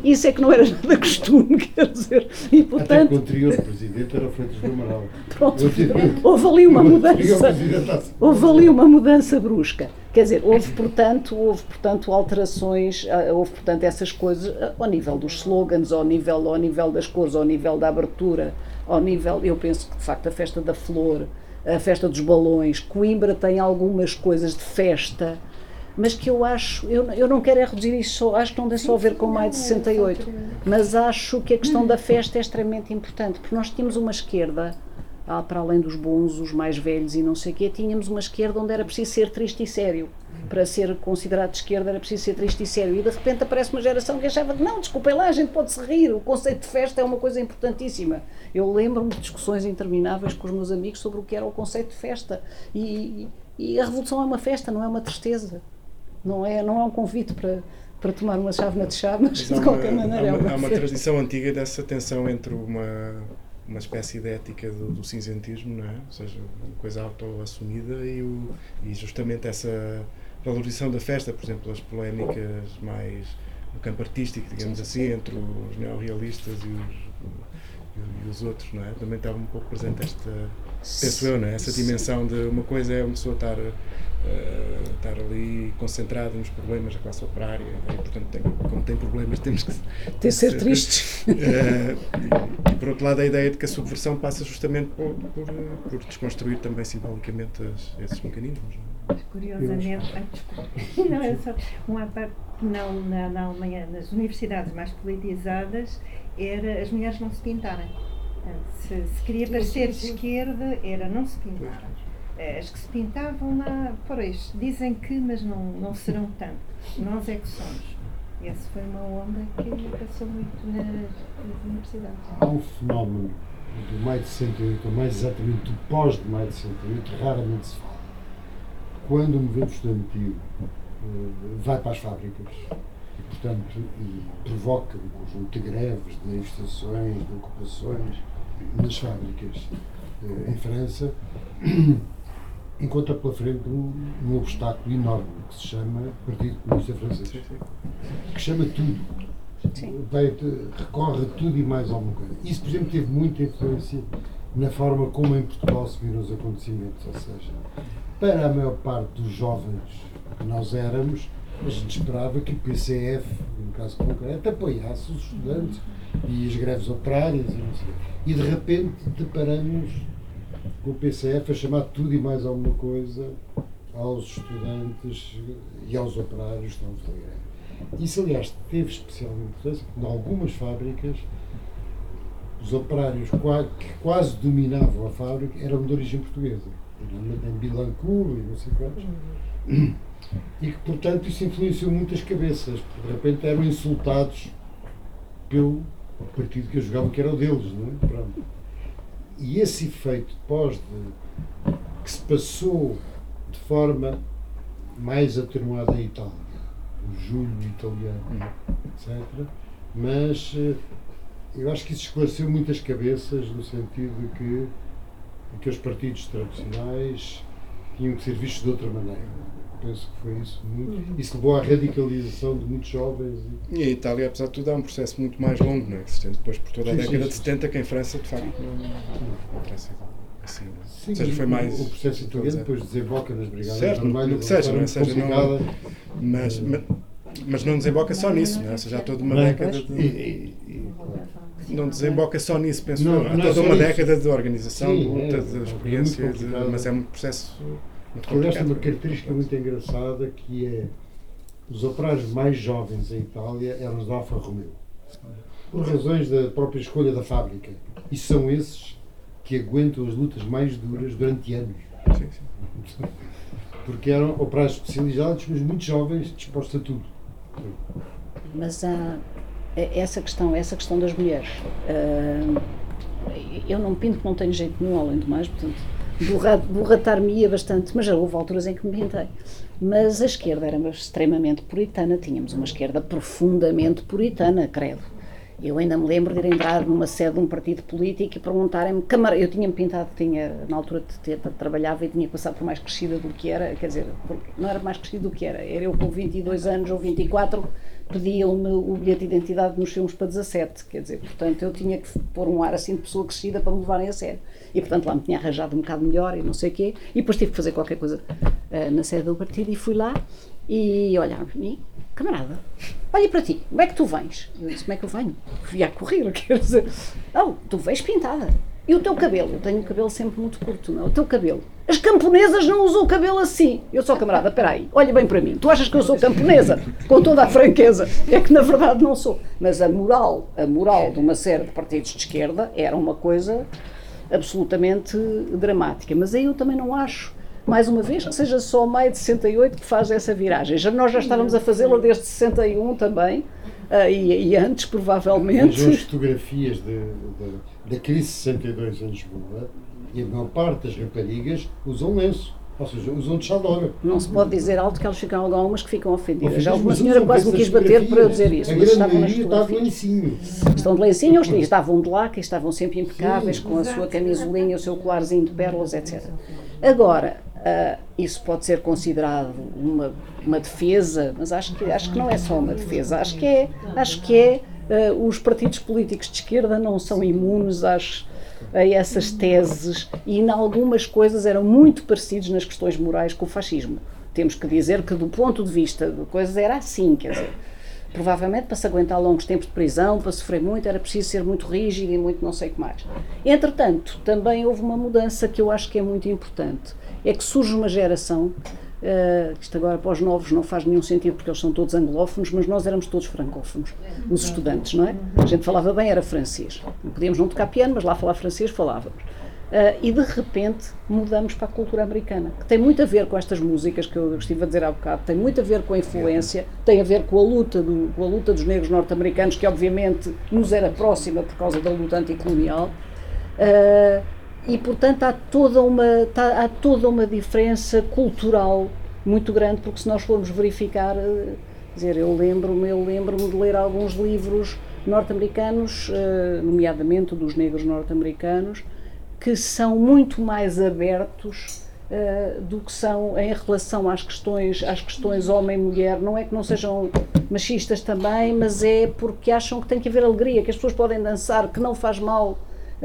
Isso é que não era nada costume, quer dizer. E Até que o portanto, anterior presidente era o Freitas do Amaral. pronto, houve ali uma mudança. Houve ali uma mudança brusca. Quer dizer, houve, portanto, houve, portanto, alterações, ah, houve, portanto, essas coisas ah, ao nível dos slogans, ao nível, ao nível das cores, ao nível da abertura, ao nível, eu penso que, de facto, a festa da flor, a festa dos balões, Coimbra tem algumas coisas de festa, mas que eu acho, eu, eu não quero é reduzir isso acho que não tem só a ver com maio de 68, mas acho que a questão da festa é extremamente importante, porque nós tínhamos uma esquerda ah, para além dos bons, os mais velhos e não sei o quê, tínhamos uma esquerda onde era preciso ser triste e sério. Para ser considerado de esquerda era preciso ser triste e sério. E de repente aparece uma geração que achava que não, desculpem lá, a gente pode-se rir, o conceito de festa é uma coisa importantíssima. Eu lembro-me de discussões intermináveis com os meus amigos sobre o que era o conceito de festa. E, e a revolução é uma festa, não é uma tristeza. Não é, não é um convite para, para tomar uma chávena de chá, mas Mas de há qualquer uma, maneira há é uma, uma, há uma tradição antiga dessa tensão entre uma, uma espécie de ética do, do cinzentismo, não é? Ou seja, uma coisa auto-assumida e, o, e justamente essa valorização da festa, por exemplo, as polémicas mais no campo artístico, digamos assim, entre os neorrealistas e os, e, e os outros, não é? Também estava um pouco presente esta, penso eu, não é? Essa dimensão de uma coisa é uma pessoa estar, eh, estar ali concentrada nos problemas da classe operária e, portanto, tem, como tem problemas, temos que Tem de ser tristes. eh, e, e, por outro lado, a ideia de que a subversão passa justamente por, por, por desconstruir também simbolicamente as- esses mecanismos. não é? Mas, Curiosamente, não é só uma parte que não na, na Alemanha, nas universidades mais politizadas, era as mulheres não se pintarem. Portanto, Se, se queria parecer de esquerda, era não se pintar. Eh, As que se pintavam lá, pois, dizem que, mas não, não serão tanto. Nós é que somos. Essa foi uma onda que passou muito nas, nas universidades. Há um fenómeno do maio de 68, ou mais exatamente do pós de maio de 68, raramente se fala. Quando o movimento estudantil eh, vai para as fábricas e, portanto, e provoca um conjunto de greves, de manifestações, de ocupações nas fábricas eh, em França, encontra pela frente um, um obstáculo enorme que se chama Partido Comunista Francês que chama tudo. Vai, recorre a tudo e mais alguma coisa. Isso, por exemplo, teve muita influência na forma como em Portugal se viram os acontecimentos. Ou seja, para a maior parte dos jovens que nós éramos, a gente esperava que o PCF, no caso concreto, apoiasse os estudantes e as greves operárias e não sei. E de repente deparamos com o PCF a chamar tudo e mais alguma coisa aos estudantes e aos operários que estavam a greve. Isso, aliás, teve especialmente importância, porque em algumas fábricas os operários que quase dominavam a fábrica eram de origem portuguesa. Em Bilancourt e não sei quantos. E que, portanto, isso influenciou muitas cabeças, porque de repente eram insultados pelo partido que eu jogava, que era o deles, não é? Pronto. E esse efeito pós de, que se passou de forma mais atenuada em Itália, o julho italiano, etc. Mas eh, eu acho que isso esclareceu muitas cabeças no sentido de que aqueles partidos tradicionais tinham que ser vistos de outra maneira. Penso que foi isso muito. Isso levou à radicalização de muitos jovens. e- E a Itália, apesar de tudo, é um processo muito mais longo, não é? que se estende depois por toda a Sim, década sim, de sim. 70, que em França, de facto, não, não interessa assim. não é? Sim, Ou seja, foi o- mais. O processo italiano depois desemboca nas brigadas Certo, no- vermelhas, no que seja, não é? Seja, não-. Mas, mas, mas não desemboca só nisso, não é? Ou seja, há toda uma Não é? década de. e- e- Não desemboca só nisso, penso Não, eu. Há não é toda uma isso. década de organização, de luta, é, de é experiência, de- mas é um processo Aliás, tem uma característica muito engraçada que é os operários mais jovens em Itália eram os da Alfa Romeo. Por razões da própria escolha da fábrica. E são esses que aguentam as lutas mais duras durante anos. Sim, sim. Porque eram operários especializados, mas muito jovens, dispostos a tudo. Mas há é- essa questão, essa questão das mulheres. ah, eu não pinto, não tenho jeito nenhum, além do mais, portanto, borratar-me-ia bastante, mas já houve alturas em que me pintei. Mas a esquerda era extremamente puritana, tínhamos uma esquerda profundamente puritana, credo. Eu ainda me lembro de ir entrar numa sede de um partido político e perguntarem-me, eu tinha-me pintado, tinha, na altura de, de, trabalhava e tinha passado por mais crescida do que era, quer dizer, não era mais crescida do que era, era eu com 22 anos ou 24, pediam-me o bilhete de identidade nos filmes para 17, quer dizer, portanto eu tinha que pôr um ar assim de pessoa crescida para me levarem a sério. E portanto lá me tinha arranjado um bocado melhor e não sei o quê, e depois tive que fazer qualquer coisa uh, na sede do partido e fui lá e olharam para mim, camarada, olha para ti, como é que tu vens? Eu disse, como é que eu venho? Fui a correr, quer dizer, não, tu vens pintada. E o teu cabelo? Eu tenho o cabelo sempre muito curto, não? O teu cabelo. As camponesas não usam o cabelo assim. Eu sou camarada, peraí, olha bem para mim. Tu achas que eu sou camponesa? Com toda a franqueza. É que na verdade não sou. Mas a moral, a moral de uma série de partidos de esquerda era uma coisa absolutamente dramática. Mas aí eu também não acho mais uma vez, que seja só maio de 68 que faz essa viragem. Já, nós já estávamos a fazê-la desde 61 também, uh, e, e, antes, provavelmente. As fotografias de, de, da crise de 62 em Lisboa, e a maior parte das raparigas usam lenço. Ou seja, usam de chadora. Não se pode dizer alto que elas ficam algumas que ficam ofendidas. Já uma senhora quase me quis bater para eu dizer isso. A grande maioria está de lencinho. Estão de lencinho, os estavam de laca, estavam sempre impecáveis, Sim, com a sua camisolinha, o seu colarzinho de pérolas, etc. Agora, Uh, isso pode ser considerado uma, uma defesa, mas acho que, acho que não é só uma defesa. Acho que é, acho que é uh, os partidos políticos de esquerda não são imunes às, a essas teses e, em algumas coisas, eram muito parecidos nas questões morais com o fascismo. Temos que dizer que, do ponto de vista de coisas, era assim, quer dizer. Provavelmente para se aguentar longos tempos de prisão, para sofrer muito, era preciso ser muito rígido e muito não sei o que mais. Entretanto, também houve uma mudança que eu acho que é muito importante é que surge uma geração, uh, isto agora para os novos não faz nenhum sentido porque eles são todos anglófonos, mas nós éramos todos francófonos, os estudantes, não é? A gente falava bem, era francês. Não podíamos não tocar piano, mas lá falar francês falávamos. Uh, e de repente mudamos para a cultura americana, que tem muito a ver com estas músicas que eu estive a dizer há bocado, tem muito a ver com a influência, tem a ver com a luta, do, com a luta dos negros norte-americanos, que obviamente nos era próxima por causa da luta anticolonial. Uh, e portanto há toda uma tá, há toda uma diferença cultural muito grande porque se nós formos verificar eh, dizer eu lembro-me eu lembro-me de ler alguns livros norte-americanos eh, nomeadamente dos negros norte-americanos que são muito mais abertos uh, do que são em relação às questões às questões homem-mulher não é que não sejam machistas também mas é porque acham que tem que haver alegria que as pessoas podem dançar que não faz mal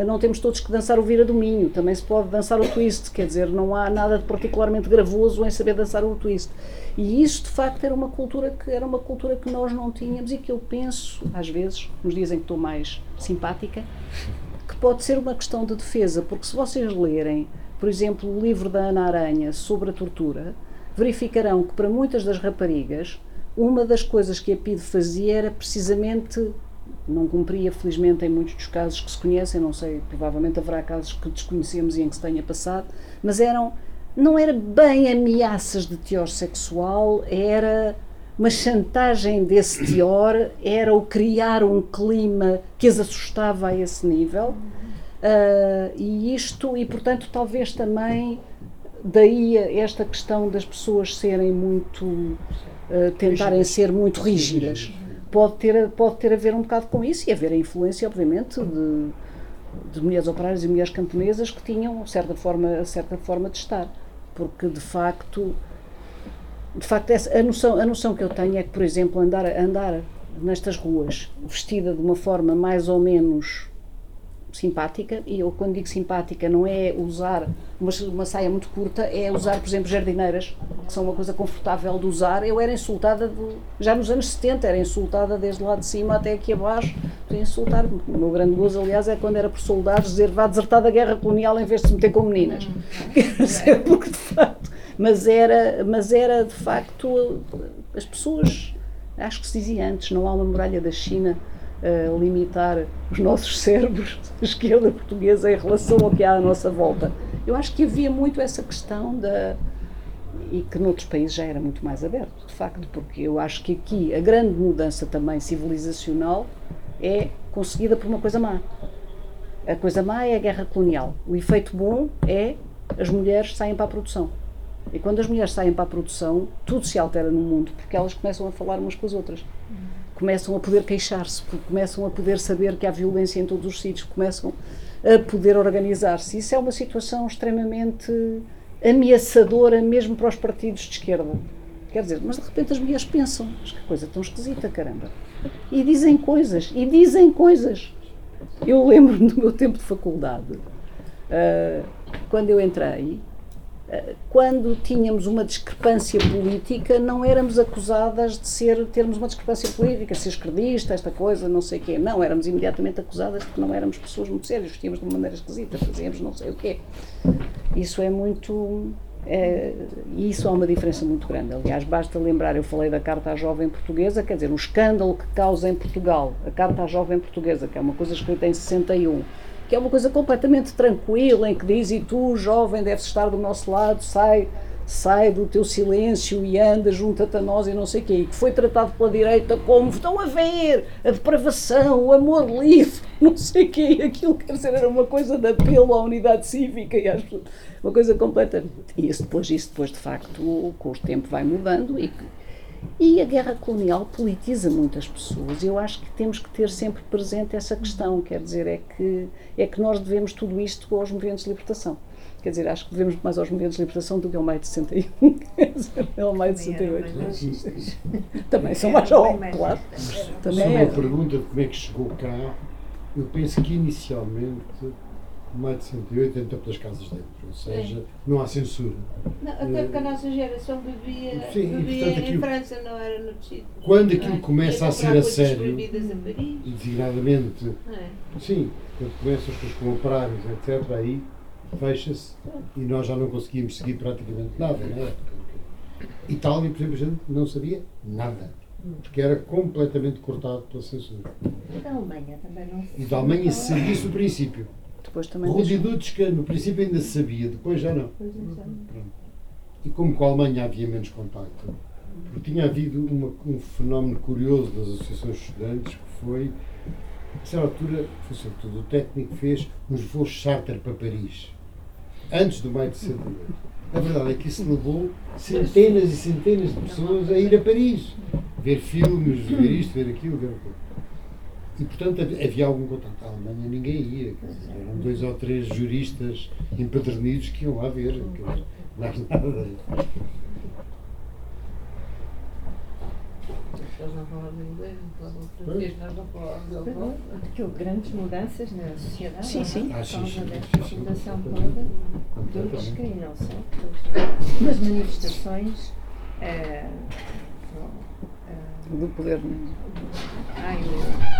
não temos todos que dançar o vira do Minho, também se pode dançar o twist, quer dizer, não há nada de particularmente gravoso em saber dançar o twist. E isso de facto era uma cultura que era uma cultura que nós não tínhamos e que eu penso, às vezes, nos dizem que estou mais simpática, que pode ser uma questão de defesa, porque se vocês lerem, por exemplo, o livro da Ana Aranha sobre a tortura, verificarão que para muitas das raparigas, uma das coisas que a PIDE fazia era precisamente não cumpria, felizmente, em muitos dos casos que se conhecem, não sei, provavelmente haverá casos que desconhecemos e em que se tenha passado, mas eram, não era bem ameaças de teor sexual, era uma chantagem desse teor, era o criar um clima que as assustava a esse nível, uh, e isto, e portanto, talvez também daí esta questão das pessoas serem muito, uh, tentarem ser muito rígidas pode ter, pode ter a ver um bocado com isso e haver a influência, obviamente, de, de mulheres operárias e mulheres camponesas que tinham certa forma, certa forma de estar. Porque, de facto, de facto essa, a, noção, a noção que eu tenho é que, por exemplo, andar, andar nestas ruas vestida de uma forma mais ou menos simpática, e eu quando digo simpática não é usar uma, uma saia muito curta, é usar, por exemplo, jardineiras, que são uma coisa confortável de usar. Eu era insultada, de, já nos anos 70, era insultada desde lá de cima até aqui abaixo, de insultar. O meu grande gozo, aliás, é quando era por soldados dizer vá desertar da guerra colonial em vez de se meter com meninas. Uhum. Porque, de facto, mas era, mas era, de facto, as pessoas, acho que se dizia antes, não há uma muralha da China uh, limitar os nossos cérebros da esquerda portuguesa em relação ao que há à nossa volta. Eu acho que havia muito essa questão da. e que noutros países já era muito mais aberto, de facto, porque eu acho que aqui a grande mudança também civilizacional é conseguida por uma coisa má. A coisa má é a guerra colonial. O efeito bom é as mulheres saem para a produção. E quando as mulheres saem para a produção, tudo se altera no mundo, porque elas começam a falar umas com as outras. Começam a poder queixar-se, começam a poder saber que há violência em todos os sítios, começam a poder organizar-se. Isso é uma situação extremamente ameaçadora mesmo para os partidos de esquerda. Quer dizer, mas de repente as mulheres pensam, mas que coisa tão esquisita, caramba. E dizem coisas, e dizem coisas. Eu lembro-me do meu tempo de faculdade, uh, quando eu entrei, quando tínhamos uma discrepância política, não éramos acusadas de ser, termos uma discrepância política, ser esquerdista, esta coisa, não sei o quê. Não, éramos imediatamente acusadas porque não éramos pessoas muito sérias, vestíamos de uma maneira esquisita, fazíamos não sei o quê. Isso é muito é, e isso há uma diferença muito grande. Aliás, basta lembrar, eu falei da Carta à Jovem Portuguesa, quer dizer, o escândalo que causa em Portugal, a Carta à Jovem Portuguesa, que é uma coisa escrita em 61, que é uma coisa completamente tranquila, em que diz, e tu, jovem, deves estar do nosso lado, sai sai do teu silêncio e anda, junta-te a nós e não sei o quê, e que foi tratado pela direita como estão a ver? A depravação, o amor livre, não sei o quê, aquilo quer dizer, era uma coisa de apelo à unidade cívica e às uma coisa completa. E isso depois, isso depois de facto, com o tempo vai mudando e e a guerra colonial politiza muitas pessoas. Eu acho que temos que ter sempre presente essa questão, quer dizer, é que, é que nós devemos tudo isto aos movimentos de libertação. Quer dizer, acho que devemos mais aos movimentos de libertação do que ao maio de 61. ao maio de 68. Também são mais jovens, claro. Também Sobre a pergunta de como é que chegou cá, eu penso que inicialmente o maio de 68 entra pelas casas dentro, ou seja, é. não há censura. Não, até porque a nossa geração bebia, Sim, bebia portanto, aquilo, em França, não era no tecido. Quando aquilo é? começa a ser a sério, designadamente, é. sim, quando começam as coisas com operários, etc., aí fecha-se e nós já não conseguíamos seguir praticamente nada na época. Itália, por exemplo, a gente não sabia nada, porque era completamente cortado pela censura. E da Alemanha também não E da Alemanha sabia-se o princípio. Depois também Rudi Dutschke, no princípio ainda sabia, depois já não. E como com a Alemanha havia menos contacto, porque tinha havido uma, um fenómeno curioso das associações de estudantes que foi Nessa altura, foi sobretudo o técnico fez uns voos charter para Paris. Antes do maio de 68. A verdade é que isso levou centenas e centenas de pessoas a ir a Paris, ver filmes, ver isto, ver aquilo, ver aquilo. E, portanto, havia algum contato. A Alemanha ninguém ia. eram dois ou três juristas empadronidos que iam lá ver. Mais nada. Eles não falavam inglês, não falavam francês, nós não falávamos houve grandes mudanças na sociedade. Sim, sim. Ah, sim, sim, desta fundação toda, todos que não só. Nas manifestações. Uh, do poder. Ai,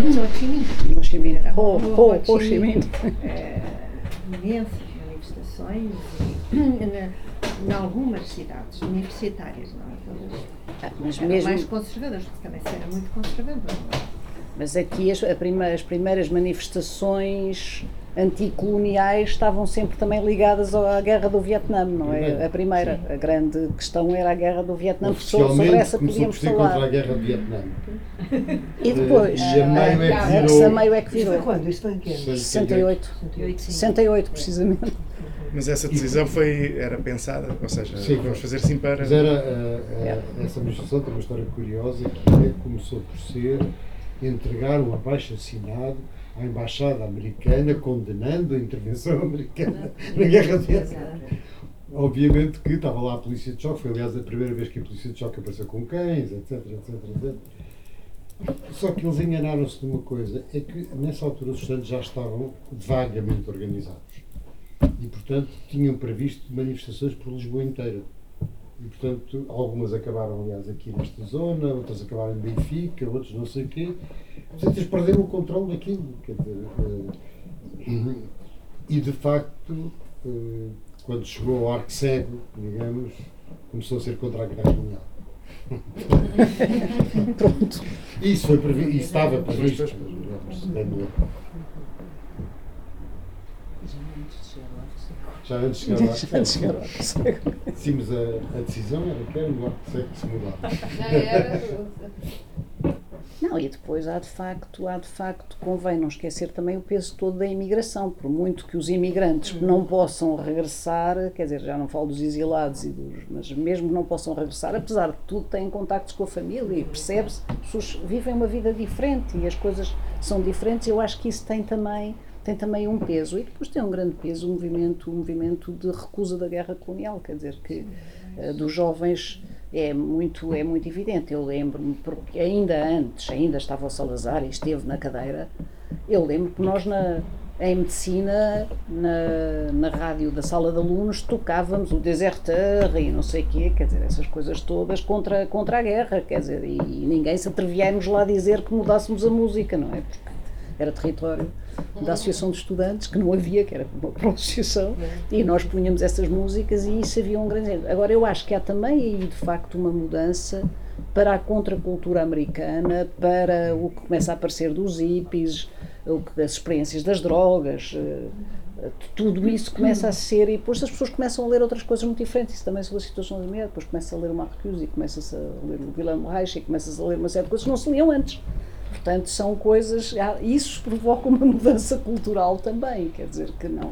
o Ho Chi Minh. Ho Chi Minh. Ho, Ho, Ho Chi Minh. Imensas manifestações em algumas cidades universitárias, não é? Todas ah, mas mesmo... mais conservadoras, porque também era muito conservador. Mas aqui as, prima, as primeiras manifestações anticoloniais estavam sempre também ligadas à guerra do Vietnã, não é? A primeira, Sim. a grande questão era a guerra do Vietnã, sobre essa podíamos falar. contra a guerra do Vietnã. E depois, e a meio é que virou. A meio é que virou. Isto foi quando? Isto foi em que 68. 68, 68 precisamente. Mas essa decisão foi, era pensada, ou seja, Sim, vamos fazer assim para. Mas era, uh, uh, essa administração tem uma história curiosa que é, começou por ser entregar um abaixo assinado à Embaixada Americana condenando a intervenção americana na Guerra de Vietnã. Obviamente que estava lá a Polícia de Choque, foi aliás a primeira vez que a Polícia de Choque apareceu com cães, etc, etc, etc. Só que eles enganaram-se de uma coisa, é que nessa altura os estudantes já estavam vagamente organizados e, portanto, tinham previsto manifestações por Lisboa inteira. E, portanto, algumas acabaram, aliás, aqui nesta zona, outras acabaram em Benfica, outros não sei o quê. Portanto, eles perderam o controle daquilo. Quer dizer, uh, e, de facto, uh, quando chegou ao arco cego, digamos, começou a ser contra a guerra colonial. Pronto. Isso, foi previsto, isso estava previsto. Já antes de chegar lá. Já antes de chegar lá. Tínhamos a, a decisão, era que era no arco seco que se mudava. Já era. Não, e depois há de facto, há de facto, convém não esquecer também o peso todo da imigração, por muito que os imigrantes não possam regressar, quer dizer, já não falo dos exilados e dos, mas mesmo que não possam regressar, apesar de tudo, têm contactos com a família e percebe-se, as pessoas vivem uma vida diferente e as coisas são diferentes, eu acho que isso tem também tem também um peso e depois tem um grande peso o movimento o movimento de recusa da guerra colonial quer dizer que uh, dos jovens é muito, é muito evidente. Eu lembro-me, porque ainda antes, ainda estava o Salazar e esteve na cadeira, eu lembro que nós na, em medicina, na, na rádio da sala de alunos, tocávamos o Deserteur e não sei o quê, quer dizer, essas coisas todas contra, contra a guerra, quer dizer, e, e ninguém se atrevia a nos lá dizer que mudássemos a música, não é? Porque era território da Associação de Estudantes, que não havia, que era uma associação, e nós punhamos essas músicas e isso havia um grande. Agora, eu acho que há também aí, de facto, uma mudança para a contracultura americana, para o que começa a aparecer dos hippies, o que, as experiências das drogas, eh, tudo isso começa a ser, e depois as pessoas começam a ler outras coisas muito diferentes, isso também sobre a situação da mulher, depois começa a ler o Marcuse e começa-se a ler o Wilhelm Reich e começa-se a ler uma série de coisas que não se liam antes. Portanto, são coisas. Isso provoca uma mudança cultural também, quer dizer que não.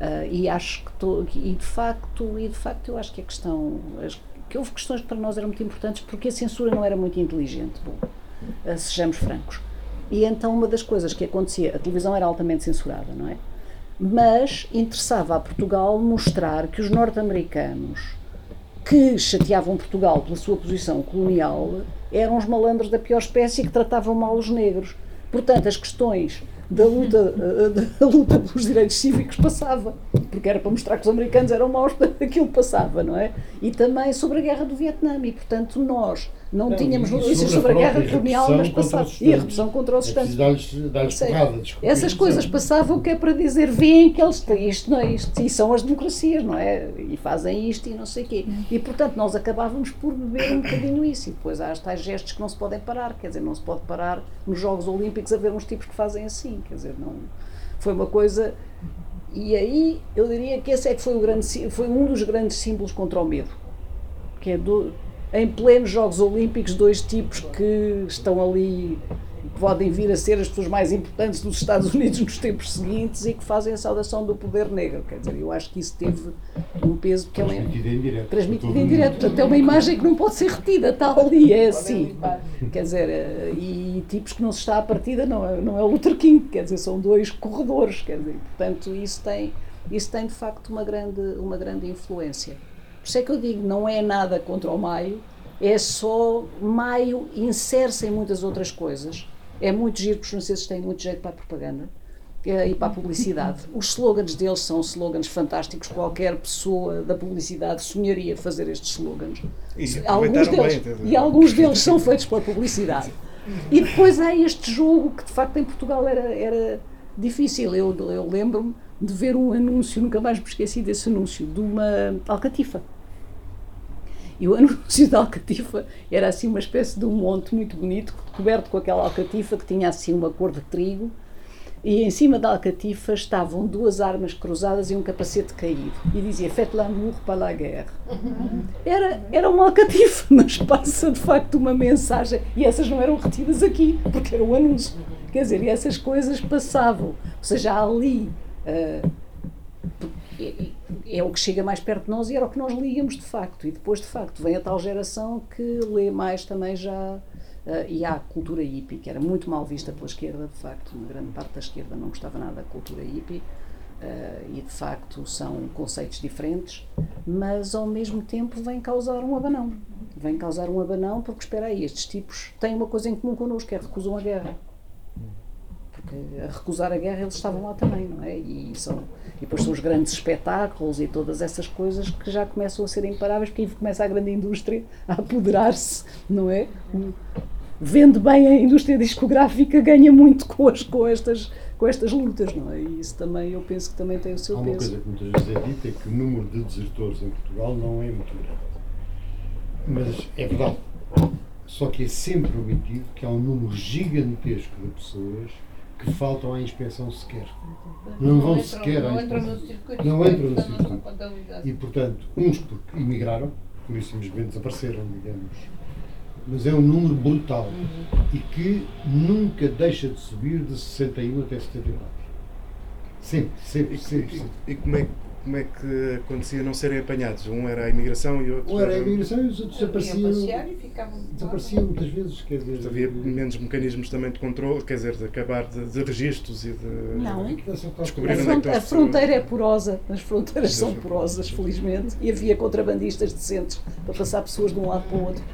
Uh, e acho que tô, e de facto e de facto eu acho que a questão que houve questões que para nós eram muito importantes porque a censura não era muito inteligente bom uh, sejamos francos e então uma das coisas que acontecia a televisão era altamente censurada não é mas interessava a Portugal mostrar que os norte-americanos que chateavam Portugal pela sua posição colonial eram os malandros da pior espécie que tratavam mal os negros. Portanto, as questões da luta, eh, da luta pelos direitos cívicos passava, porque era para mostrar que os americanos eram maus, aquilo passava, não é? E também sobre a guerra do Vietnã, e portanto nós não, não tínhamos notícias sobre, a guerra colonial, mas passava. E a repressão contra os. É Essas coisas passavam que é para dizer, veem que eles têm isto, não é isto, e são as democracias, não é? E fazem isto e não sei o quê. E portanto nós acabávamos por beber um bocadinho isso, e depois há tais gestos que não se podem parar, quer dizer, não se pode parar nos Jogos Olímpicos a ver uns tipos que fazem assim, quer dizer, não. Foi uma coisa. E aí eu diria que esse é que foi, o grande, foi um dos grandes símbolos contra o medo, que é do, em plenos Jogos Olímpicos, dois tipos que estão ali, podem vir a ser as pessoas mais importantes dos Estados Unidos nos tempos seguintes e que fazem a saudação do poder negro. Quer dizer, eu acho que isso teve um peso que é transmitido em direto. Transmitido em direto. Portanto, é uma imagem que não pode ser retida, está ali, é assim. Quer dizer, eh, e tipos que não se está à partida não é, não é o Luther King, quer dizer, são dois corredores, quer dizer, portanto, isso tem, isso tem de facto uma grande, uma grande influência. Por isso é que eu digo, não é nada contra o Maio, é só Maio insere-se em muitas outras coisas. É muito giro, porque os franceses têm muito jeito para a propaganda eh, e para a publicidade. Os slogans deles são slogans fantásticos. Qualquer pessoa da publicidade sonharia fazer estes slogans. E, alguns deles, bem, e alguns deles são feitos por publicidade. E depois há este jogo que de facto em Portugal era, era difícil. Eu, eu lembro-me de ver um anúncio, nunca mais me esqueci desse anúncio, de uma alcatifa. E o anúncio da alcatifa era assim uma espécie de um monte muito bonito, coberto com aquela alcatifa que tinha assim uma cor de trigo, e em cima da alcatifa estavam duas armas cruzadas e um capacete caído. E dizia Faites l'amour para la guerre. Era, era uma alcatifa, mas passa de facto uma mensagem. E essas não eram retidas aqui, porque era um anúncio. Quer dizer, e essas coisas passavam. Ou seja, ali é, é, o que chega mais perto de nós e era o que nós líamos de facto. E depois, de facto, vem a tal geração que lê mais também já. Uh, e há a cultura hippie, que era muito mal vista pela esquerda, de facto, uma grande parte da esquerda não gostava nada da cultura hippie, uh, e de facto são conceitos diferentes, mas ao mesmo tempo vem causar um abanão. Vem causar um abanão porque, espera aí, estes tipos têm uma coisa em comum connosco, é recusam a guerra porque a recusar a guerra eles estavam lá também, não é? E, são, e depois são os grandes espetáculos e todas essas coisas que já começam a ser imparáveis, porque aí começa a grande indústria a apoderar-se, não é? Vende bem a indústria discográfica, ganha muito com, as, com, estas, com estas lutas, não é? E isso também, eu penso que também tem o seu Há peso. uma coisa que muitas vezes é dita, é que o número de desertores em Portugal não é muito grande. Mas é verdade. Só que é sempre omitido que há um número gigantesco de pessoas que faltam à inspeção sequer. Não, vão entram, sequer não à entram inspeção. no circuito. Não entram no circuito. E, portanto, uns porque emigraram, por isso simplesmente desapareceram, digamos, mas é um número brutal e que nunca deixa de subir de 61 até 74. Sempre, sempre, E, sempre. e- sempre. e como, é, como é que acontecia não serem apanhados? Um era a imigração e outro Ou era a imigração e os outros Iam desapareciam. e Desapareciam muitas vezes, quer dizer. Havia menos mecanismos também de controle, quer dizer, de acabar de, de registros e de. Não. Descobrir A, Descobrir onde é que fron- estão a fronteira é porosa, as fronteiras são porosas, felizmente, e havia contrabandistas decentes para passar pessoas de um lado para o outro.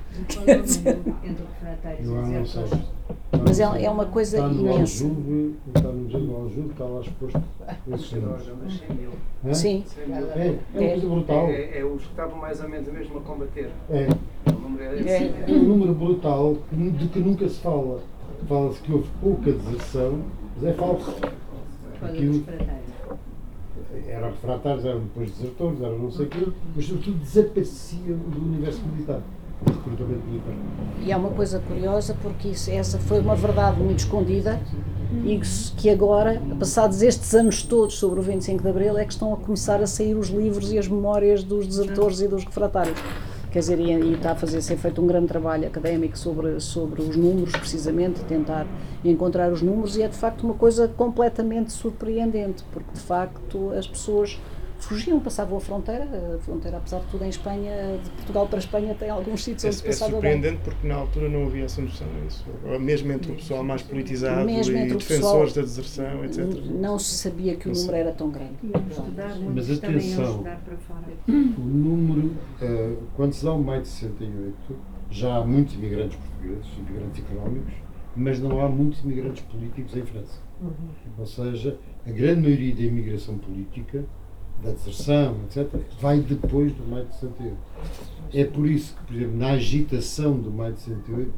Quer dizer, Entre refratários Eu e não sei. Mas é, é uma coisa Está no imensa. Aljube, está no Museu do Aljube, está lá exposto. Hã? Sim, É, é uma coisa brutal. É, é os que estavam mais ou menos mesmo a combater. É, O número é. É. é um número brutal que- de que nunca se fala. Fala-se que houve pouca deserção, mas é falso. Aquilo- os refratários. Eram refratários, eram depois desertores, eram não sei o quê, mas sobretudo desapareciam do universo militar. E é uma coisa curiosa porque isso, essa foi uma verdade muito escondida e que agora, passados estes anos todos sobre o 25 de Abril, é que estão a começar a sair os livros e as memórias dos desertores e dos refratários. Quer dizer, e, e está a fazer ser feito um grande trabalho académico sobre, sobre os números, precisamente, tentar encontrar os números, e é de facto uma coisa completamente surpreendente, porque de facto as pessoas fugiam, passavam a fronteira, a fronteira, apesar de tudo, em Espanha, de Portugal para a Espanha, tem alguns sítios É, onde se é passava bem. surpreendente porque na altura não havia essa noção disso. Mesmo entre o pessoal mais politizado Mesmo e defensores pessoal- da deserção, etc. Não se sabia que o número sei. era tão grande. Mas atenção. estudar para fora. O número, eh, quando se dá o maio de 68, já há muitos imigrantes portugueses, imigrantes económicos, mas não há muitos imigrantes políticos em França. Ou seja, a grande maioria da imigração política, da deserção, etc., vai depois do maio de 68. É por isso que, por exemplo, na agitação do maio de 68,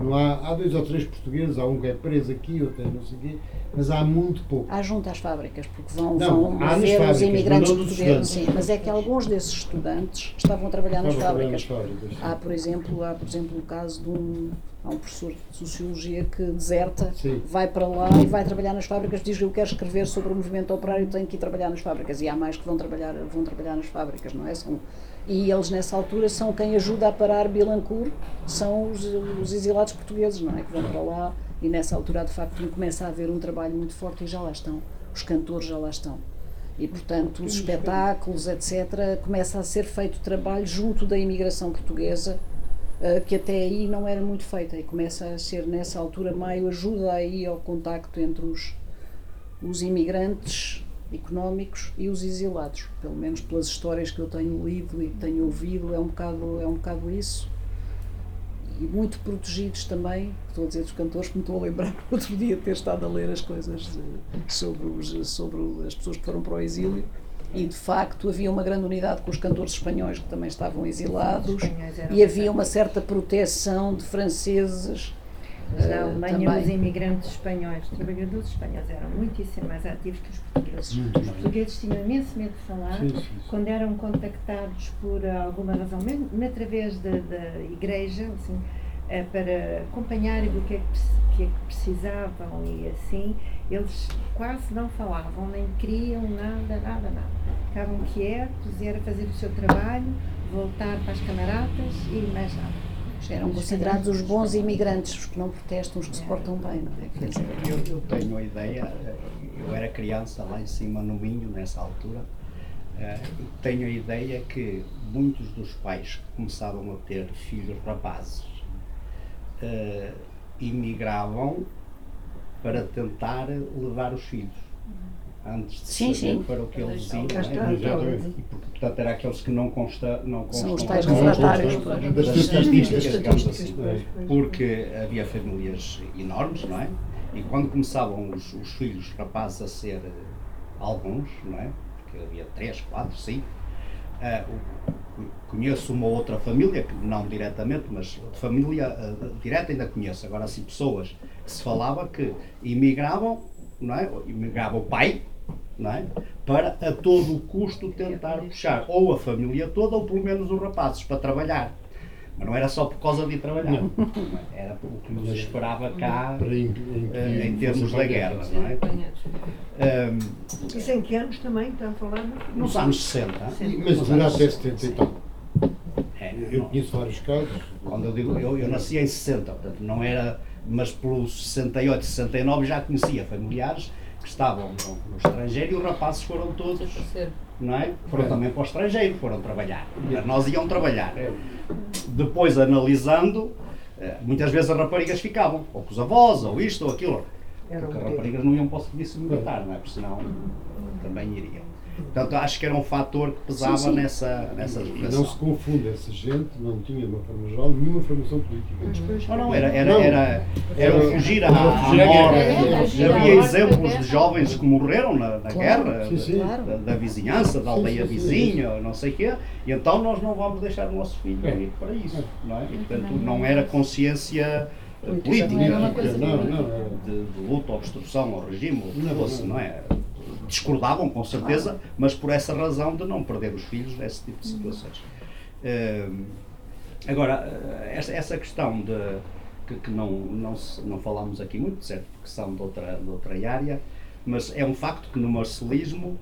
não há, há dois ou três portugueses, há um que é preso aqui, outro é não sei o quê, mas há muito pouco. Há junto às fábricas, porque vão, Não, vão ver os fábricas, imigrantes portugueses. Sim, mas é que alguns desses estudantes estavam a trabalhar nas a trabalhar fábricas. nas fábricas. Há, por exemplo, há, por exemplo, o caso de um, há um professor de Sociologia que deserta, Sim. vai para lá e vai trabalhar nas fábricas, diz que eu quero escrever sobre o movimento operário, tenho que ir trabalhar nas fábricas. E há mais que vão trabalhar, vão trabalhar nas fábricas, não é? São, e eles, nessa altura, são quem ajuda a parar Bilancourt, são os, os exilados portugueses, não é? Que vão para lá e nessa altura, de facto, começa a haver um trabalho muito forte e já lá estão. Os cantores já lá estão. E, portanto, os espetáculos, etc., começa a ser feito trabalho junto da imigração portuguesa, eh, que até aí não era muito feita. E começa a ser, nessa altura, meio ajuda aí ao contacto entre os, os imigrantes económicos e os exilados. Pelo menos pelas histórias que eu tenho lido e tenho ouvido, é um bocado, é um bocado isso. E muito protegidos também, estou a dizer dos cantores, que me estou a lembrar outro dia ter estado a ler as coisas de- sobre, os, sobre as pessoas que foram para o exílio. E de facto havia uma grande unidade com os cantores espanhóis que também estavam exilados, e havia uma certa proteção de franceses. Mas na Alemanha, também. os imigrantes espanhóis, os trabalhadores espanhóis eram muitíssimo mais ativos que os portugueses. Os portugueses tinham imenso medo de falar. Sim, sim, sim. Quando eram contactados por alguma razão, mesmo através da, da igreja, assim, eh, para acompanharem do que é que, que é que precisavam e assim, eles quase não falavam, nem queriam nada, nada, nada. Ficavam quietos e era fazer o seu trabalho, voltar para as camaradas e mais nada. Eram considerados os bons imigrantes, os que não protestam, os que se portam bem, não é? Dizer, Eu, eu tenho a ideia, eh, eu era criança lá em cima no Minho, nessa altura, eh, tenho a ideia que muitos dos pais que começavam a ter filhos rapazes eh, imigravam para tentar levar os filhos antes de Sim, saber sim. para o que eles iam. É? E porque, portanto, era aqueles que não, consta, não constam São os tais das- refratários. Das das estatísticas. digamos assim porque havia famílias enormes, não é? E quando começavam os, os filhos rapazes a ser alguns, não é? Porque havia três, quatro, cinco. O- conheço uma outra família, que não diretamente, mas de família eh, direta ainda conheço. Agora, assim, pessoas que se falava que imigravam, não é? Imigrava o pai, não é? Para a todo o custo tentar puxar ou a família toda ou pelo menos os rapazes para trabalhar. Mas não era só por causa de ir trabalhar. Era o que nos esperava cá im- impedir eh, em termos da guerra, não é? Ahm, Isso em que anos também, está a falar? nos anos 60. Mas nos dura anos até 60, 70 e tal. É, Eu não- conheço vários casos. Quando eu digo, eu, eu nasci em 60, portanto não era, mas pelos 68, 69 já conhecia familiares que estavam no, no estrangeiro e os rapazes foram todos, não é? Foram também para o estrangeiro, foram trabalhar. Nós iam trabalhar. Depois, analisando, eh, muitas vezes as raparigas ficavam, ou com os avós, ou isto, ou aquilo. Porque as raparigas não iam para o serviço militar, não é? Porque senão também iriam. Portanto, acho que era um fator que pesava Sim, sim. nessa, nessa E não se confunde, essa gente não tinha uma forma geral nenhuma formação política. Não, não, era, era, Não. era, era o fugir à, Era fugir à morte. Havia exemplos de jovens que morreram na, na Claro. guerra, Sim, sim. da, da vizinhança, da aldeia sim, sim. vizinha, não sei o quê, e então nós não vamos deixar o nosso filho É. ir para isso. Não é? E, portanto, não era consciência eh, política, Não coisa Não, de, de luta, obstrução ao regime, ou o que Não, fosse, não. não é? Discordavam, com certeza, mas por essa razão de não perder os filhos nesse tipo de situações. Hum, agora, eh, essa, essa questão de que, que não, não, não falámos aqui muito, certo, porque são de outra, de outra área, mas é um facto que no marcelismo,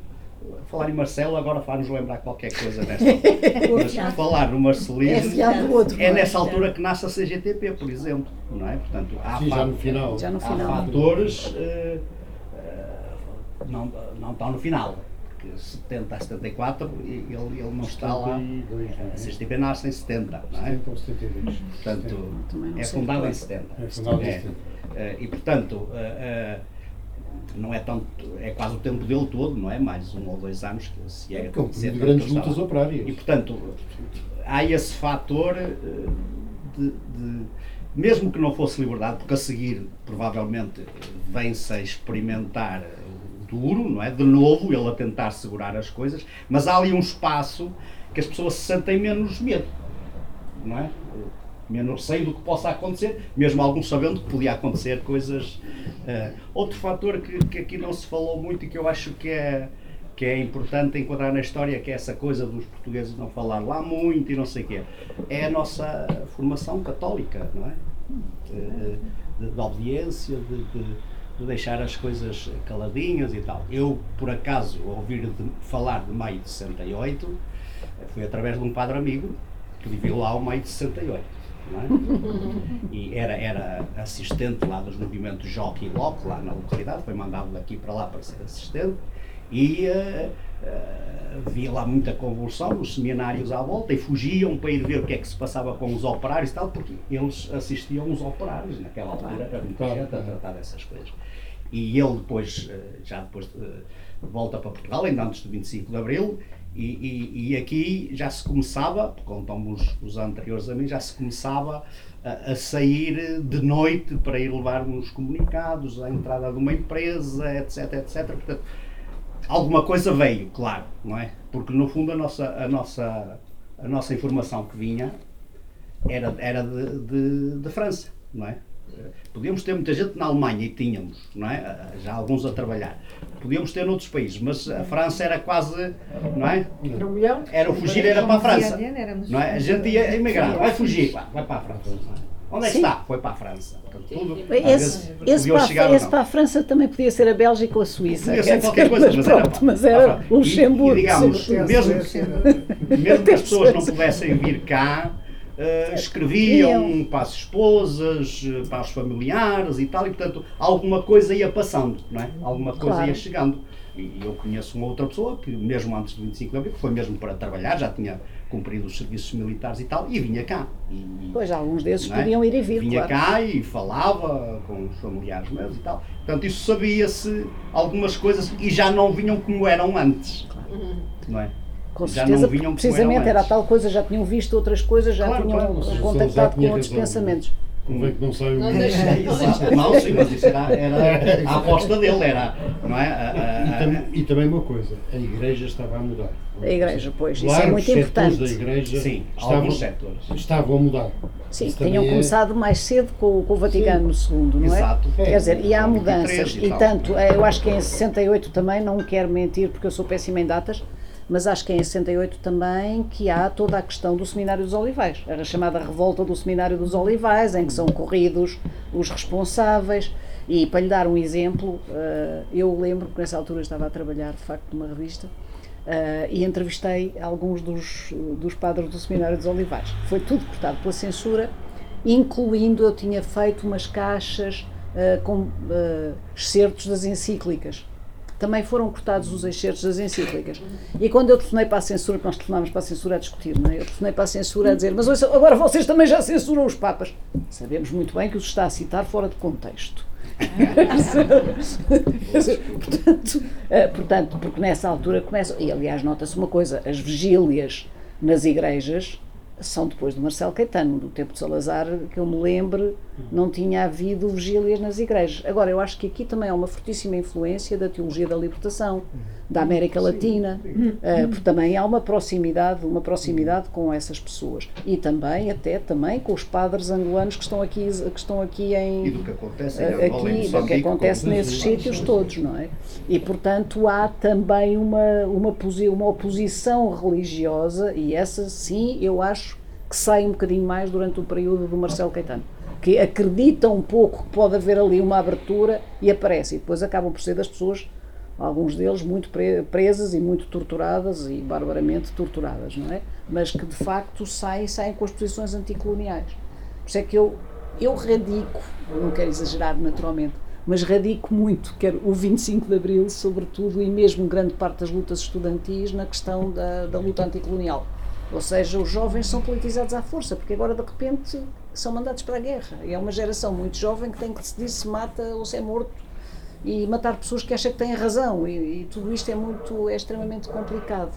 falar em Marcelo agora faz-nos lembrar qualquer coisa nesta altura, mas falar no É marcelismo outro. é não nessa altura que nasce a CGTP, por exemplo, não é? Portanto, há Sim, já no final. Já no há final. fatores eh, eh, não, não estão no final. Porque 70 a 74 e- ele, ele não está lá. 72, não é? A CGTP nasce em 70, não é? 70 ou 72. Portanto, é sei fundada em quando. 70. É fundada em É. 70. Eh, E portanto, eh, eh, não é tanto, é quase o tempo dele todo, não é? Mais um ou dois anos que se é, É é se é de grandes que lutas operárias. E portanto, há esse fator eh, de, de- mesmo que não fosse liberdade, porque a seguir provavelmente vem-se a experimentar duro, não é? De novo, ele a tentar segurar as coisas, mas há ali um espaço que as pessoas se sentem menos medo, não é? Menos receio do que possa acontecer, mesmo alguns sabendo que podia acontecer coisas. eh, outro fator que, que aqui não se falou muito e que eu acho que é, que é importante enquadrar na história, que é essa coisa dos portugueses não falar lá muito e não sei o quê, é a nossa formação católica, não é? Eh, De, de obediência, de, de- de deixar as coisas caladinhas e tal. Eu, por acaso, ouvir de, falar de maio de 68, eh, foi através de um padre amigo que viveu lá o maio de 68. Não é? E era, era assistente lá dos movimentos Jockey e Locke, lá na localidade, foi mandado daqui para lá para ser assistente e eh, eh, havia lá muita convulsão nos seminários à volta e fugiam para ir ver o que é que se passava com os operários e tal, porque eles assistiam os operários, naquela altura era muita gente a tratar dessas coisas. E ele depois, eh, já depois eh, volta para Portugal, ainda antes do 25 de Abril, e, e, e aqui já se começava, contam os, os anteriores a mim, já se começava a, a sair de noite para ir levar uns comunicados, à entrada de uma empresa, etc, etc. Portanto, alguma coisa veio, claro, não é? Porque no fundo a nossa, a nossa, a nossa informação que vinha era, era de, de, de França, não é? Podíamos ter muita gente na Alemanha e tínhamos, não é? Já alguns a trabalhar. Podíamos ter noutros países, mas a França era quase, não é? Era milhão? Era o fugir era para a França. Não é? A gente ia emigrar, vai fugir, vai para a França. Onde é que Sim. está? Foi para a França. Tudo, Esse, esse, para, esse para a França também podia ser a Bélgica ou a Suíça. Podia ser qualquer coisa, mas mas era, pronto, mas era Ah, e- Luxemburgo. E, digamos, mesmo, mesmo que as pessoas não pudessem vir cá, eh, escreviam para as esposas, eh, para os familiares e tal, e portanto alguma coisa ia passando, não é? Alguma coisa Claro. ia chegando. E eu conheço uma outra pessoa que, mesmo antes do 25 de Abril, que foi mesmo para trabalhar, já tinha cumprido os serviços militares e tal, e vinha cá. E, Pois, alguns desses é? podiam ir e vir, Vinha claro. cá e falava com os familiares meus e tal. Portanto, isso sabia-se algumas coisas e já não vinham como eram antes. Não é? Com já certeza, não vinham como precisamente era tal coisa, já tinham visto outras coisas, já Claro, tinham claro, contactado já com outros razão. pensamentos. Convém que não saiam Não deixa- Exato. Não, sim, mas isso era, era a aposta dele, era, não é? A- a- E, a- tam- e também uma coisa, a igreja estava a mudar. A igreja, pois, isso é muito importante. da igreja Sim, estavam, setores. estavam a mudar. Sim, Isso tinham também é- começado mais cedo com, com o Vaticano II, não é? Exato. Quer dizer, e há mudanças. 23 e E tanto, eu acho que em 68 também, não quero mentir porque eu sou péssima em datas, mas acho que em 68 também que há toda a questão do Seminário dos Olivais. Era chamada Revolta do Seminário dos Olivais, em que são corridos os responsáveis. E para lhe dar um exemplo, eh, eu lembro que nessa altura estava a trabalhar de facto numa revista Uh, e entrevistei alguns dos, dos padres do Seminário dos Olivais. Foi tudo cortado pela censura, incluindo eu tinha feito umas caixas uh, com excertos das encíclicas. Também foram cortados os excertos das encíclicas. E quando eu telefonei para a censura, nós telefonávamos para a censura a discutir, não é? eu telefonei para a censura a dizer: Mas ouça, agora vocês também já censuram os Papas. Sabemos muito bem que os está a citar fora de contexto portanto, uh, portanto, porque nessa altura começa. E aliás, nota-se uma coisa: as vigílias nas igrejas são depois do Marcelo Caetano, do tempo de Salazar, que eu me lembre, não tinha havido vigílias nas igrejas. Agora, eu acho que aqui também há uma fortíssima influência da teologia da libertação, da América Latina, uh, porque também há uma proximidade, uma proximidade com essas pessoas. E também, até também, com os padres angolanos que estão aqui, que estão aqui em... E do que acontece, uh, aqui, do que acontece nesses sítios todos, não é? E, portanto, há também uma, uma, uma oposição religiosa, e essa, sim, eu acho que sai um bocadinho mais durante o período do Marcelo Caetano. Que acreditam um pouco que pode haver ali uma abertura e aparece. E depois acabam por ser das pessoas, alguns deles, muito presas e muito torturadas e barbaramente torturadas, não é? Mas que de facto saem, saem com as posições anticoloniais. Por isso é que eu, eu radico, não quero exagerar naturalmente, mas radico muito, quero o 25 de Abril, sobretudo, e mesmo grande parte das lutas estudantis na questão da, da luta anticolonial ou seja, os jovens são politizados à força, porque agora de repente são mandados para a guerra. E é uma geração muito jovem que tem que decidir se mata ou se é morto e matar pessoas que acham que têm razão. E, e tudo isto é muito, é extremamente complicado.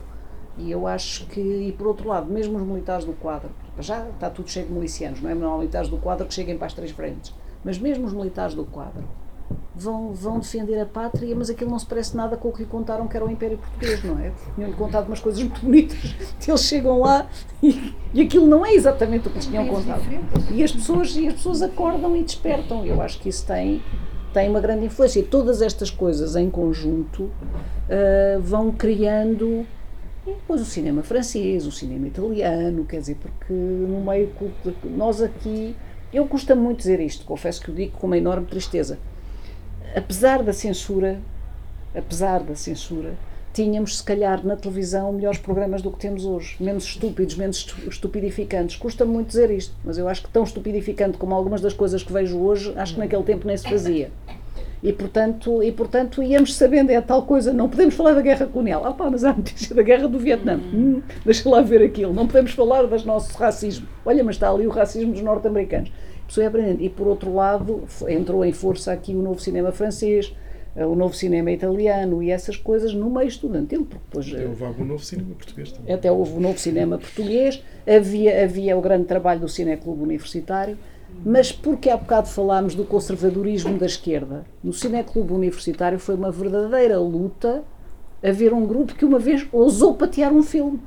E eu acho que, e por outro lado, mesmo os militares do quadro, já está tudo cheio de milicianos, não é? Não há militares do quadro que cheguem para as três frentes. Mas mesmo os militares do quadro, vão, vão defender a pátria, mas aquilo não se parece nada com o que lhe contaram que era o Império Português, não é? Tinham-lhe contado umas coisas muito bonitas, eles chegam lá e, e aquilo não é exatamente o que lhes tinham contado. E as pessoas, e as pessoas acordam e despertam. Eu acho que isso tem, tem uma grande influência. E todas estas coisas em conjunto uh, vão criando. Depois o cinema francês, o cinema italiano, quer dizer, porque no meio. Nós aqui. Eu custa muito dizer isto, confesso que o digo com uma enorme tristeza apesar da censura, apesar da censura, tínhamos se calhar na televisão melhores programas do que temos hoje, menos estúpidos, menos estupidificantes. Custa muito dizer isto, mas eu acho que tão estupidificante como algumas das coisas que vejo hoje, acho que naquele tempo nem se fazia. E portanto, e portanto íamos sabendo, é tal coisa, não podemos falar da guerra colonial. Ah pá, mas há notícia da guerra do Vietnã. Hum, deixa lá ver aquilo. Não podemos falar do nosso racismo. Olha, mas está ali o racismo dos norte-americanos pessoa aprendendo. E por outro lado, entrou em força aqui o novo cinema francês, o novo cinema italiano e essas coisas no meio estudantil. Porque depois, até houve algum novo cinema português também. Até houve o novo cinema português, havia, havia o grande trabalho do Cineclube Universitário, mas porque há bocado falámos do conservadorismo da esquerda, no Cineclube Universitário foi uma verdadeira luta haver um grupo que uma vez ousou patear um filme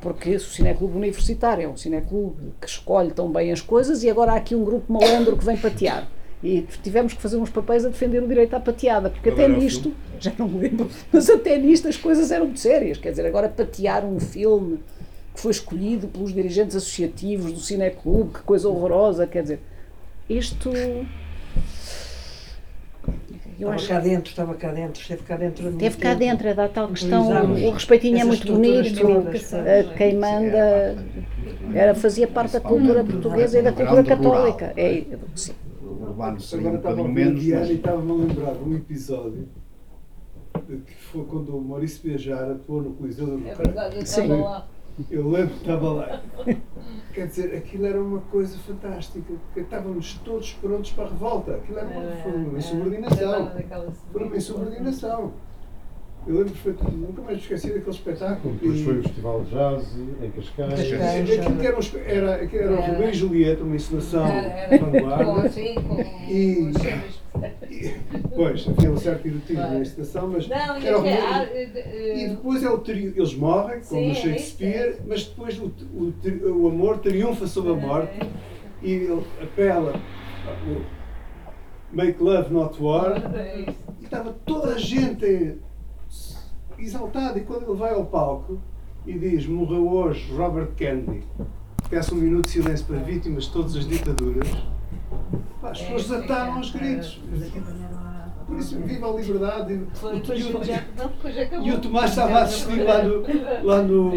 porque o Cineclube Universitário é um cineclube que escolhe tão bem as coisas e agora há aqui um grupo malandro que vem patear. E tivemos que fazer uns papéis a defender o direito à pateada, porque até nisto, já não me lembro, mas até nisto as coisas eram muito sérias. Quer dizer, agora patear um filme que foi escolhido pelos dirigentes associativos do Cineclube, que coisa horrorosa, quer dizer, isto eu estava cá dentro, estava cá dentro, esteve cá dentro. Esteve cá tempo. dentro, é da tal questão, o respeitinho é muito bonito, quem manda era, fazia parte da cultura portuguesa e da cultura católica. É, sim. Agora estava a menos, mas... e estava-me a lembrar de um episódio que foi quando o Maurício Bejar atuou no Coliseu do É verdade, eu estava lá. Eu lembro que estava lá. Quer dizer, aquilo era uma coisa fantástica, porque estávamos todos prontos para a revolta. Aquilo era uma, foi uma insubordinação. Foi uma insubordinação. Eu lembro perfeitamente, nunca mais esqueci daquele espetáculo. Depois foi o Festival de Jazz em Cascais. Aquilo era, um, era, aquilo era o Romeu e Julieta, uma encenação vanguarda. E, e, pois, havia um certo erotismo na encenação, mas não, era o Romeu, e depois é o trio, eles morrem, como no Shakespeare, mas depois o, o, o amor triunfa sobre a morte e ele apela o Make Love Not War. E estava toda a gente exaltado. E quando ele vai ao palco e diz: Morreu hoje Robert Kennedy, peço um minuto de silêncio para vítimas de todas as ditaduras, pá, as pessoas desataram aos gritos. Por isso, viva a liberdade. Foi, depois, E o- já, não, depois acabou. E o Tomás estava a assistir lá no. Lá no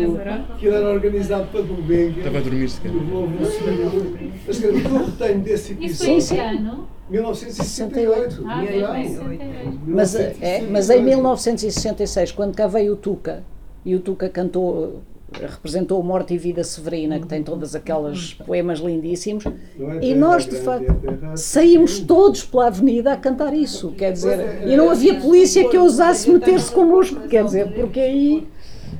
que ele era organizado para Gulbenkian. Estava a dormir, se calhar. Assim, Mas o que eu retenho desse Isso foi episódio. em sim. que ano? 1968. Ah, verdade. foi em 68. Mas, é, mas em 1966, quando cá veio o Tuca, e o Tuca cantou, representou Morte e Vida Severina, que tem todas aquelas poemas lindíssimos, é e nós, de facto, é saímos todos pela avenida a cantar isso, quer dizer, e não havia polícia que ousasse meter-se connosco, quer dizer, porque aí,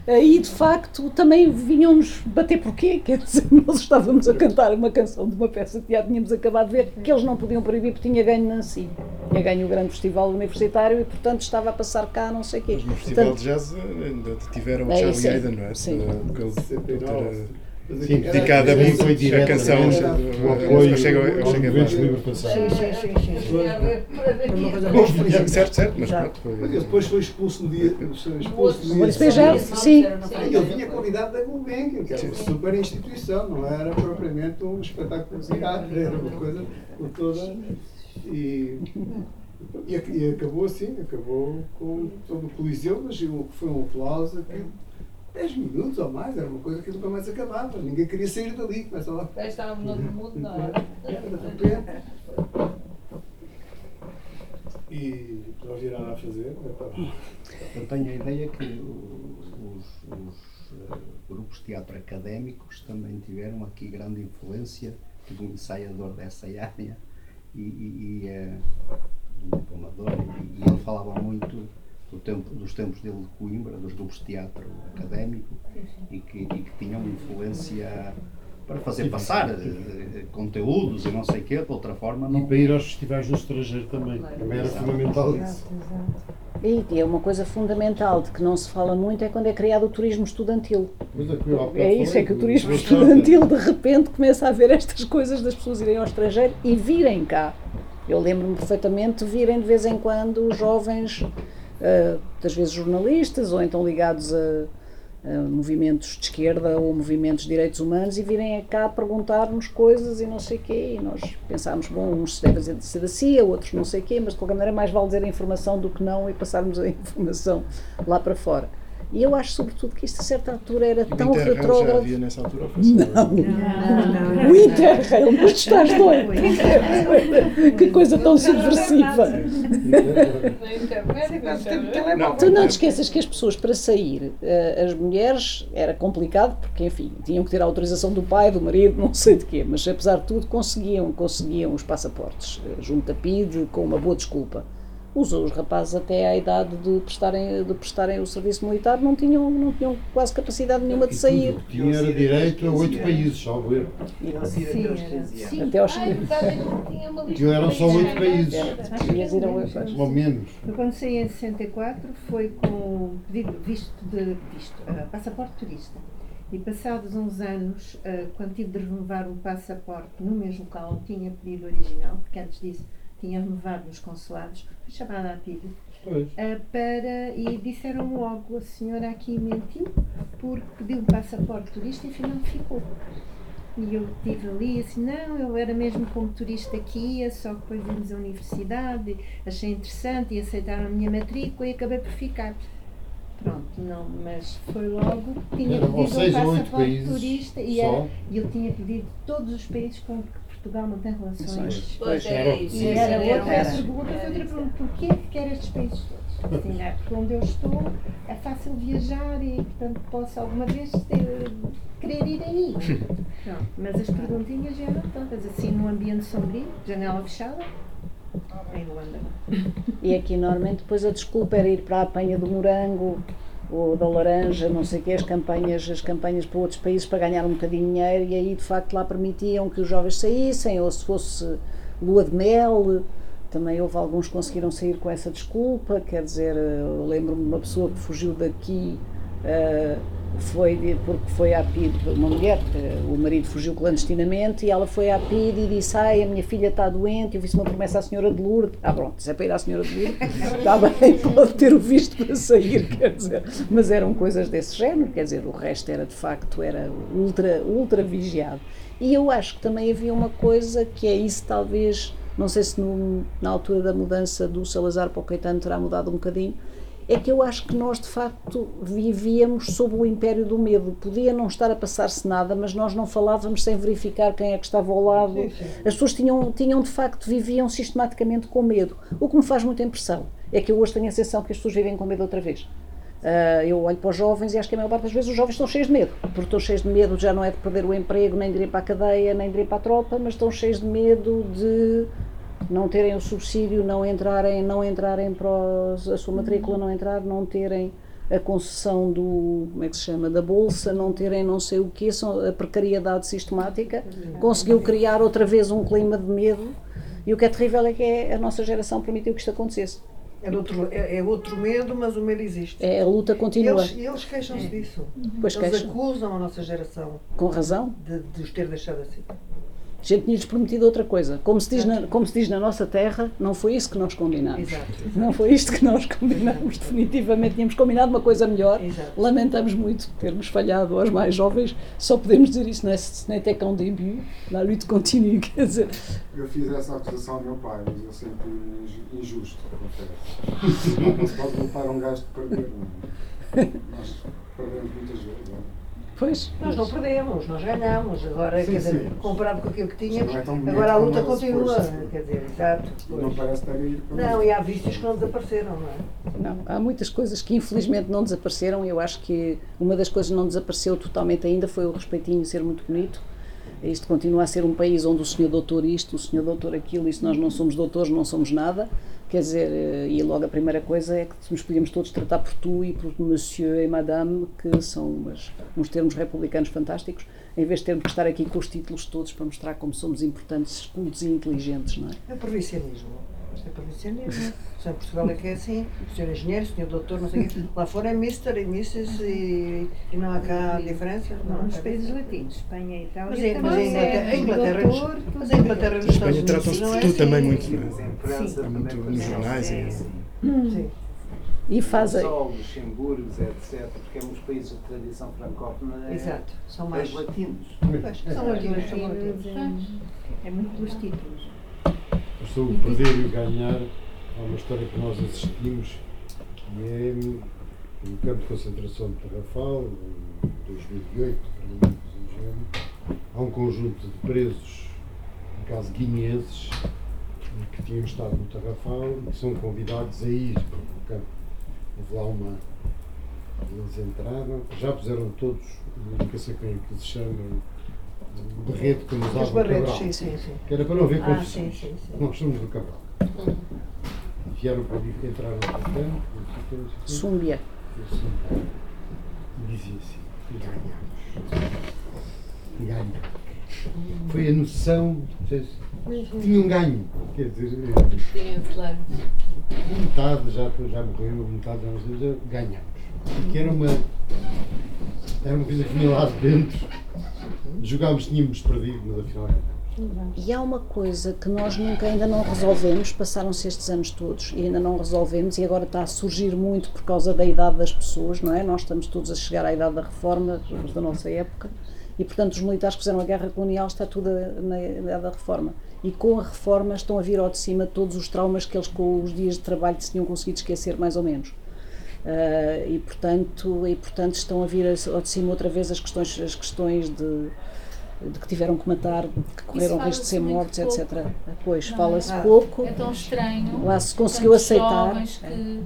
aí de facto também vinham-nos bater porquê, quer dizer, nós estávamos a cantar uma canção de uma peça de teatro, tínhamos acabado de ver que eles não podiam proibir porque tinha ganho Nancy, tinha ganho o grande festival universitário e portanto estava a passar cá não sei o quê. Mas no Festival Portanto, de Jazz eh, ainda tiveram o É, Charlie Hayden, não é? sim. Porque ele- 69. Mas Sim, dedicada muito direto, canção. eh, o apoio aos movimentos de ver. libertação. Sim, sim, sim, sim. Certo, certo, mas pronto. Ele depois foi expulso no dia. Foi expulso no dia. despejar, sim. Ele vinha convidado da Gulbenkian, que era uma super instituição, não era propriamente um espetáculo de teatro, era uma coisa por toda. E, e, ac- e acabou assim, acabou com todo o Coliseu, mas o- foi um aplauso aqui. 10 minutos ou mais, era uma coisa que nunca mais acabava. Ninguém queria sair dali, começa lá. Estávamos no outro mundo, não era? De repente. E não havia nada a fazer. Eu tenho a ideia que os, os, eh, grupos de teatro académicos também tiveram aqui grande influência. Tive um ensaiador dessa área e, e, e eh, um diplomador, e, e ele falava muito do tempo, dos tempos dele de Coimbra, dos grupos de teatro académico, e que, e que tinham influência para fazer passar eh, eh, conteúdos e não sei o quê, de outra forma E não. para ir aos festivais no estrangeiro também. Também era Exato. fundamental isso. E, e é uma coisa fundamental de que não se fala muito é quando é criado o turismo estudantil. Mas é, É isso, é que o do- turismo do estudantil de repente começa a haver estas coisas das pessoas irem ao estrangeiro e virem cá. Eu lembro-me perfeitamente de virem de vez em quando os jovens, ah, das vezes jornalistas ou então ligados a, a movimentos de esquerda ou movimentos de direitos humanos e virem cá perguntar-nos coisas e não sei quê. E nós pensámos, bom, uns se devem ser da CIA, outros não sei quê, mas de qualquer maneira mais vale dizer a informação do que não e passarmos a informação lá para fora. E eu acho, sobretudo, que isto a certa altura era E tão Interrail já retrógrado. havia nessa altura? ou foi só- Não, O Interrail, mas tu estás doido. Que coisa tão subversiva. Não, Tu não te esqueças que as pessoas para sair, eh, as mulheres, era complicado, porque enfim, tinham que ter a autorização do pai, do marido, não sei de quê, mas apesar de tudo conseguiam, conseguiam os passaportes, eh, junto a PID, com uma boa desculpa. Os, os rapazes até à idade de prestarem, de prestarem o serviço militar não tinham, não tinham quase capacidade nenhuma de sair. tudo que tinha era direito a oito países, salvo erro. Sim, era. Sim. Até aos verdade, eu tinha uma lista Aquilo eram só oito países. países. Ias ir a oito. Ou menos. Eu quando saí em 64 foi com visto de visto, ah, passaporte turista. E passados uns anos, ah, quando tive de renovar o passaporte no mesmo local, tinha pedido original, porque antes disso tinha renovado nos consulados, fui chamada a Pois. ah, para, e disseram logo, a senhora aqui mentiu, porque pediu um passaporte turista e afinal ficou. E eu estive ali assim, não, eu era mesmo como turista que ia, só que depois vimos a universidade, achei interessante e aceitaram a minha matrícula e acabei por ficar. Pronto, não, mas foi logo, tinha pedido um passaporte turista e, era, eu tinha pedido todos os países com que Portugal não tem relações. Pois era isso. E era era outra era. pergunta, foi outra pergunta, porquê que quer estes países todos? Assim, é, porque onde eu estou é fácil viajar e, portanto, posso alguma vez ter, querer ir aí. Mas as perguntinhas eram todas, assim, num ambiente sombrio, janela fechada, em Luanda. E aqui normalmente depois a desculpa era ir para a apanha do morango ou da laranja, não sei o quê, as campanhas, as campanhas para outros países para ganhar um bocadinho de dinheiro e aí de facto lá permitiam que os jovens saíssem, ou se fosse lua de mel, também houve alguns que conseguiram sair com essa desculpa, quer dizer, eu lembro-me de uma pessoa que fugiu daqui ah, foi porque foi à PID, uma mulher, o marido fugiu clandestinamente e ela foi à PID e disse, ai, a minha filha está doente, eu fiz uma promessa à senhora de Lourdes, ah pronto, se é para ir à senhora de Lourdes, está bem, pode ter o visto para sair, quer dizer, mas eram coisas desse género, quer dizer, o resto era de facto, era ultra, ultra vigiado. E eu acho que também havia uma coisa que é isso talvez não sei se no, na altura da mudança do Salazar para o Caetano terá mudado um bocadinho, é que eu acho que nós de facto vivíamos sob o império do medo. Podia não estar a passar-se nada, mas nós não falávamos sem verificar quem é que estava ao lado. As pessoas tinham, tinham de facto, viviam sistematicamente com medo. O que me faz muita impressão é que eu hoje tenho a sensação que as pessoas vivem com medo outra vez. Uh, eu olho para os jovens e acho que a maior parte das vezes os jovens estão cheios de medo, porque estão cheios de medo já não é de perder o emprego, nem de ir para a cadeia, nem de ir para a tropa, mas estão cheios de medo de não terem o subsídio, não entrarem, não entrarem para os, a sua matrícula, não entrar, não terem a concessão do, como é que se chama, da bolsa, não terem não sei o que, são a precariedade sistemática, conseguiu criar outra vez um clima de medo e o que é terrível é que é, a nossa geração permitiu que isto acontecesse. É outro, é, é outro medo, mas o medo existe. É, a luta continua. E eles, eles queixam-se disso. Pois eles queixam. acusam a nossa geração Com razão. de, de os ter deixado assim. A gente tinha-lhes prometido outra coisa. Como se, diz na, como se diz na nossa terra, não foi isso que nós combinámos. Exato, exato. Não foi isto que nós combinámos. Definitivamente tínhamos combinado uma coisa melhor. Exato. Lamentamos muito termos falhado aos mais jovens. Só podemos dizer isso, não é, ce n'était qu'un début. La lutte continue. Quer dizer, Eu fiz essa acusação ao meu pai, mas eu sempre inju- injusto, confesso. Não, se pode culpar um gajo de perder, não? Nós perdemos muitas vezes, não é? Pois. Nós não perdemos, nós ganhamos. Agora, Sim, quer dizer, sim. comparado com aquilo que tínhamos, é agora a luta continua. Quer dizer, exato. Não parece estar a ir para Não, e há vícios que não desapareceram, não é? Não, há muitas coisas que infelizmente não desapareceram. Eu acho que uma das coisas que não desapareceu totalmente ainda foi o respeitinho ser muito bonito. Isto continua a ser um país onde o senhor doutor isto, o senhor doutor aquilo, se nós não somos doutores não somos nada. Quer dizer, eh, e logo a primeira coisa é que nos podíamos todos tratar por tu e por monsieur e madame, que são umas, uns termos republicanos fantásticos, em vez de termos que estar aqui com os títulos todos para mostrar como somos importantes, cultos e inteligentes, não é? É Isto é provincianismo. Só em Portugal é que é assim. O senhor engenheiro, o senhor doutor, não sei o quê. Lá fora é Mr. e Mrs. e, e não há cá diferença. Não, nos é. países latinos, Espanha e Itália. Mas, é, também mas a é Inglaterra, Inglaterra, doutor, mas a Inglaterra nos Em Estados Espanha Unidos tratam-se não de é tudo assim. também muito, Sim, é? em muito nos jornais é, Sim. E fazem. Sol, Luxemburgo, etc., porque é uns países de tradição francófona é, Exato. São é mais. latinos. São latinos, são latinos. É muito pelos títulos. Sobre o perder e o ganhar, há uma história que nós assistimos, que é no campo de concentração de Tarrafal, em 2008, para mim, em género, há um conjunto de presos, no caso guineenses, que tinham estado no Tarrafal e que são convidados a ir para o campo. Houve lá uma. Eles entraram, já puseram todos, nunca sei como é que se chama, o barreto que usava Os o barretos, Cabral. sim, sim, sim. Que era para não haver Ah, confusões. sim, sim. Nós somos do Cabral. Vieram para ali, entraram para o campo, não sei o quê, não sei o quê. Súmbia. E dizia assim, ganhamos. Ganhamos. Foi a noção, de- tinha um ganho. Quer dizer, claro. metade já, já morreu, metade já já ganhamos. Que era uma, era uma coisa que vinha lá de dentro. Jogámos, tínhamos perdido, mas afinal ganhamos. E há uma coisa que nós nunca ainda não resolvemos, passaram-se estes anos todos e ainda não resolvemos e agora está a surgir muito por causa da idade das pessoas, não é? Nós estamos todos a chegar à idade da reforma, da nossa época, e portanto os militares que fizeram a guerra colonial está tudo na idade da reforma. E com a reforma estão a vir ao de cima todos os traumas que eles com os dias de trabalho se tinham conseguido esquecer mais ou menos. Ah, e, portanto, e portanto estão a vir ao de cima outra vez as questões, as questões de, de que tiveram que matar, que correram risco de ser muito mortos, pouco. etc. Pois, Não é? fala-se Ah. pouco. É tão estranho. Lá se conseguiu aceitar. jovens que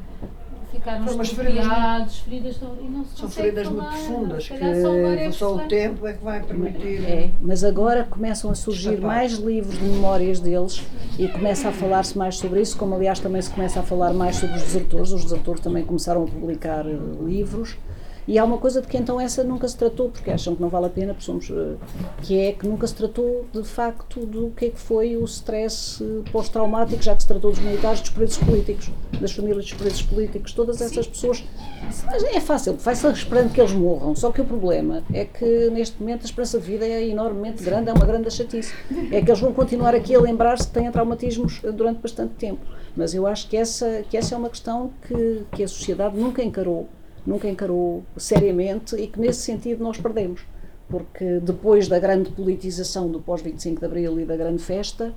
ficaram umas feridas feridas tão- e não se São feridas muito falar, profundas agora é que só o que tempo é que vai permitir. É, mas agora começam a surgir Escapar. mais livros de memórias deles e começa a falar-se mais sobre isso, como aliás também se começa a falar mais sobre os desertores. Os desertores também começaram a publicar eh, livros. E há uma coisa de que então essa nunca se tratou, porque acham que não vale a pena, porque somos, eh, que é que nunca se tratou de facto do que é que foi o stress eh, pós-traumático, já que se tratou dos militares, dos presos políticos, das famílias dos presos políticos, todas essas pessoas. Mas É fácil, vai-se esperando que eles morram, só que o problema é que neste momento a esperança de vida é enormemente grande, é uma grande chatice. É que eles vão continuar aqui a lembrar-se que têm traumatismos eh, durante bastante tempo. Mas eu acho que essa, que essa é uma questão que, que a sociedade nunca encarou, nunca encarou seriamente e que nesse sentido nós perdemos. Porque depois da grande politização do pós-25 de Abril e da grande festa,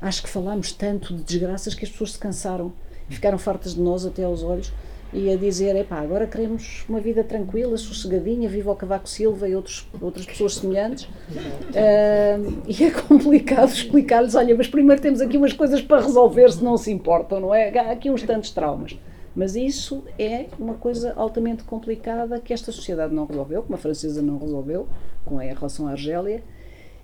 acho que falámos tanto de desgraças que as pessoas se cansaram, ficaram fartas de nós até aos olhos e a dizer, epá, agora queremos uma vida tranquila, sossegadinha, viva o Cavaco Silva e outros, outras pessoas semelhantes. Uh, e é complicado explicar-lhes, olha, mas primeiro temos aqui umas coisas para resolver se não se importam, não é? Há aqui uns tantos traumas. Mas isso é uma coisa altamente complicada que esta sociedade não resolveu, como a francesa não resolveu, com a relação à Argélia,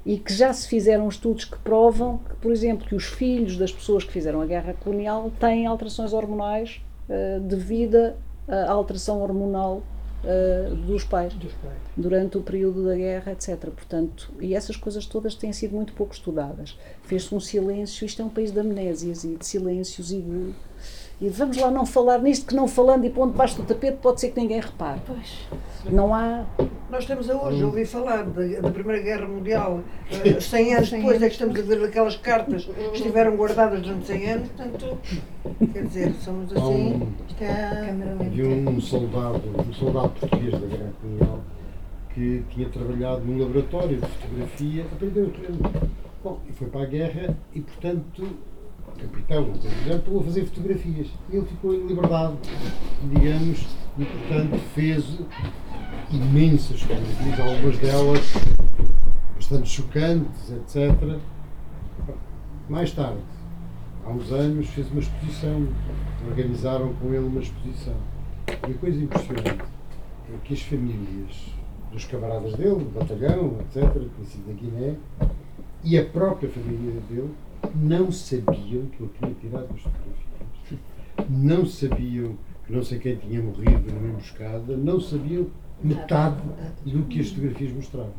e que já se fizeram estudos que provam que, por exemplo, que os filhos das pessoas que fizeram a guerra colonial têm alterações hormonais uh, devido à alteração hormonal uh, dos, pais, dos pais durante o período da guerra, etc. Portanto, e essas coisas todas têm sido muito pouco estudadas. Fez-se um silêncio, isto é um país de amnésias e de silêncios e de e vamos lá não falar nisto, que não falando e pondo debaixo do tapete pode ser que ninguém repare. Pois. Não há. Nós temos a hoje, ouvi falar da, da Primeira Guerra Mundial, 100 anos depois é que estamos a ver aquelas cartas que estiveram guardadas durante 100 anos, portanto, quer dizer, somos assim. Isto é. Havia um soldado, um soldado português da Guerra Colonial que tinha trabalhado num laboratório de fotografia, aprendeu tudo. Bom, e foi para a guerra e, portanto, capitão, por exemplo, a fazer fotografias. Ele ficou em liberdade, digamos, e portanto fez imensas fotografias, algumas delas bastante chocantes, etc. Mais tarde, há uns anos, fez uma exposição, organizaram com ele uma exposição. E a coisa impressionante é que as famílias dos camaradas dele, do batalhão, etc., conhecido na Guiné, e a própria família dele não sabiam que eu tinha tirado as fotografias, não sabiam que não sei quem tinha morrido numa emboscada, não sabiam metade do que as fotografias mostravam.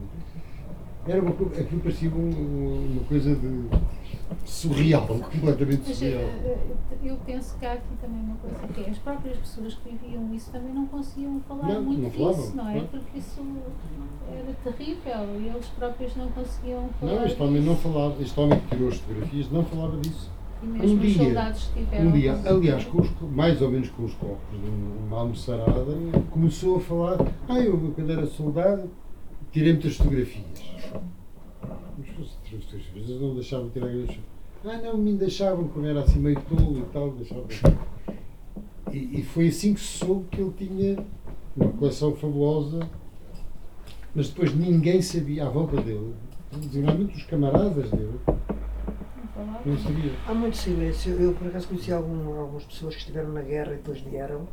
Era uma, aquilo parecia uma coisa de surreal, completamente surreal. Eh, eu penso que há aqui também uma coisa que é as próprias pessoas que viviam isso também não conseguiam falar não, muito não falavam, disso, não é? Não. Porque isso era terrível e eles próprios não conseguiam falar. Não, este homem não falava, este homem que tirou as fotografias não falava disso. E mesmo um dia, os soldados tiveram. Um dia, aliás, com os, mais ou menos com os copos de uma almoçarada, começou a falar: Ah, eu quando era soldado tirei muitas fotografias. Mas as vezes não deixavam tirar grandes Ah, não, me deixavam, como era assim meio tolo e tal, deixavam. E, e foi assim que se soube que ele tinha uma coleção fabulosa mas depois ninguém sabia à volta dele, geralmente os camaradas dele, não sabia. Há muito silêncio. Eu, por acaso, conheci algum, algumas pessoas que estiveram na guerra e depois vieram.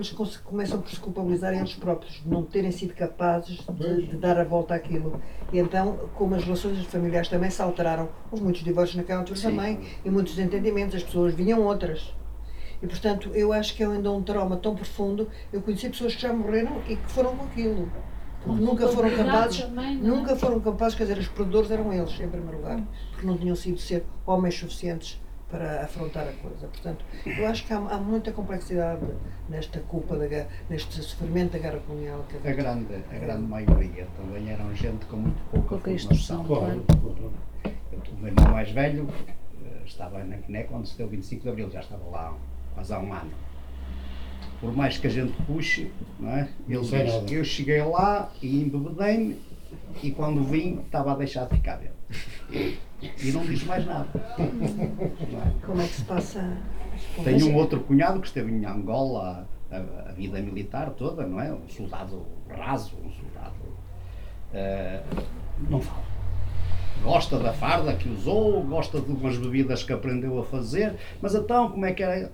Eles começam por se culpabilizar eles próprios, de não terem sido capazes de, de, dar a volta àquilo. E então, como as relações familiares também se alteraram, houve muitos divórcios naquela altura Sim. também, e muitos entendimentos, as pessoas vinham outras. E, portanto, eu acho que é ainda um trauma tão profundo. Eu conheci pessoas que já morreram e que foram com aquilo nunca foram capazes, também, é? nunca foram capazes, quer dizer, os perdedores eram eles, em primeiro lugar, porque não tinham sido ser homens suficientes para afrontar a coisa. Portanto, eu acho que há, há muita complexidade nesta culpa, da guerra, neste sofrimento da guerra colonial. Que a, grande, a grande maioria também eram gente com muito pouca Pouca formação. Claro. O meu irmão mais velho eh, estava na Guiné quando se deu 25 de Abril, já estava lá quase há um ano por mais que a gente puxe, não é? Ele diz que eu cheguei lá e embebedei-me e quando vim estava a deixar de ficar dele. E não diz mais nada. Como é que se passa? Tenho um outro cunhado que esteve em Angola a, a, vida militar toda, não é? Um soldado raso, um soldado. Uh, não fala. Gosta da farda que usou, gosta de umas bebidas que aprendeu a fazer, mas então como é que era?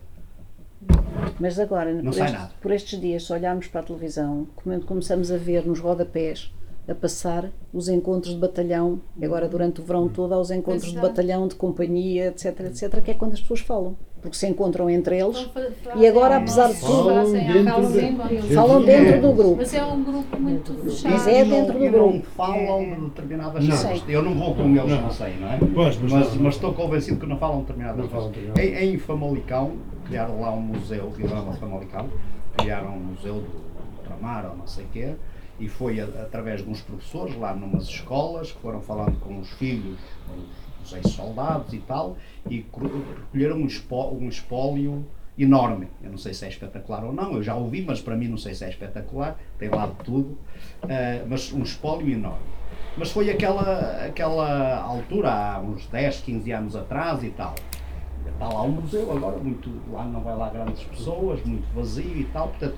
Mas agora, por, este, por, estes dias, se olharmos para a televisão, começamos a ver nos rodapés a passar os encontros de batalhão, agora durante o verão todo há os encontros de batalhão, de companhia, etc, etc, que é quando as pessoas falam. Porque se encontram entre eles e agora, apesar de tudo, falam dentro do grupo. Mas é um grupo muito fechado. Mas é dentro do grupo. Não falam de determinadas coisas. Eu não vou com eles, não sei, não é? Mas, mas estou convencido que não falam de determinadas coisas. Em, em Famalicão, criaram lá um museu, Vilama Famalicão, criaram um museu do ultramar ou não sei o quê, e foi a, através de uns professores lá numas escolas que foram falando com os filhos dos ex-soldados e tal, e recolheram um, espó, um espólio enorme. Eu não sei se é espetacular ou não, eu já ouvi, mas para mim não sei se é espetacular, tem lá de tudo, uh, mas um espólio enorme. Mas foi aquela, aquela altura, há uns 10, 15 anos atrás e tal. Está lá um museu agora, muito, lá não vai lá grandes pessoas, muito vazio e tal. Portanto,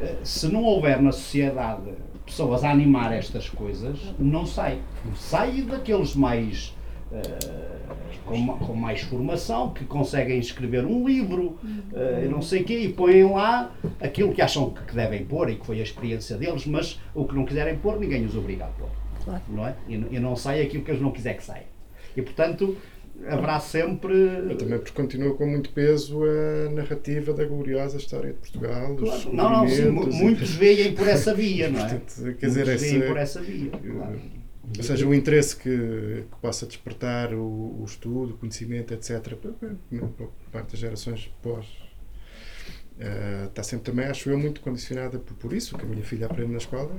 eh, se não houver na sociedade pessoas a animar estas coisas, não sai. Sai daqueles mais. eh, com, com mais formação, que conseguem escrever um livro, eh, não sei o quê, e põem lá aquilo que acham que devem pôr e que foi a experiência deles, mas o que não quiserem pôr, ninguém os obriga a pôr. Claro. Não é? E, e não sai aquilo que eles não quiserem que saia. E portanto, haverá sempre. Também porque continua com muito peso a narrativa da gloriosa história de Portugal. Claro. Não, não, sim, muitos veem por essa via, não é? Portanto, quer dizer, muitos veem essa- por essa via. claro. Ou seja, o interesse que, que possa despertar o, o estudo, o conhecimento, etc., por parte das gerações pós, eh, está sempre também, acho eu, muito condicionada por, por isso, que a minha filha aprende na escola,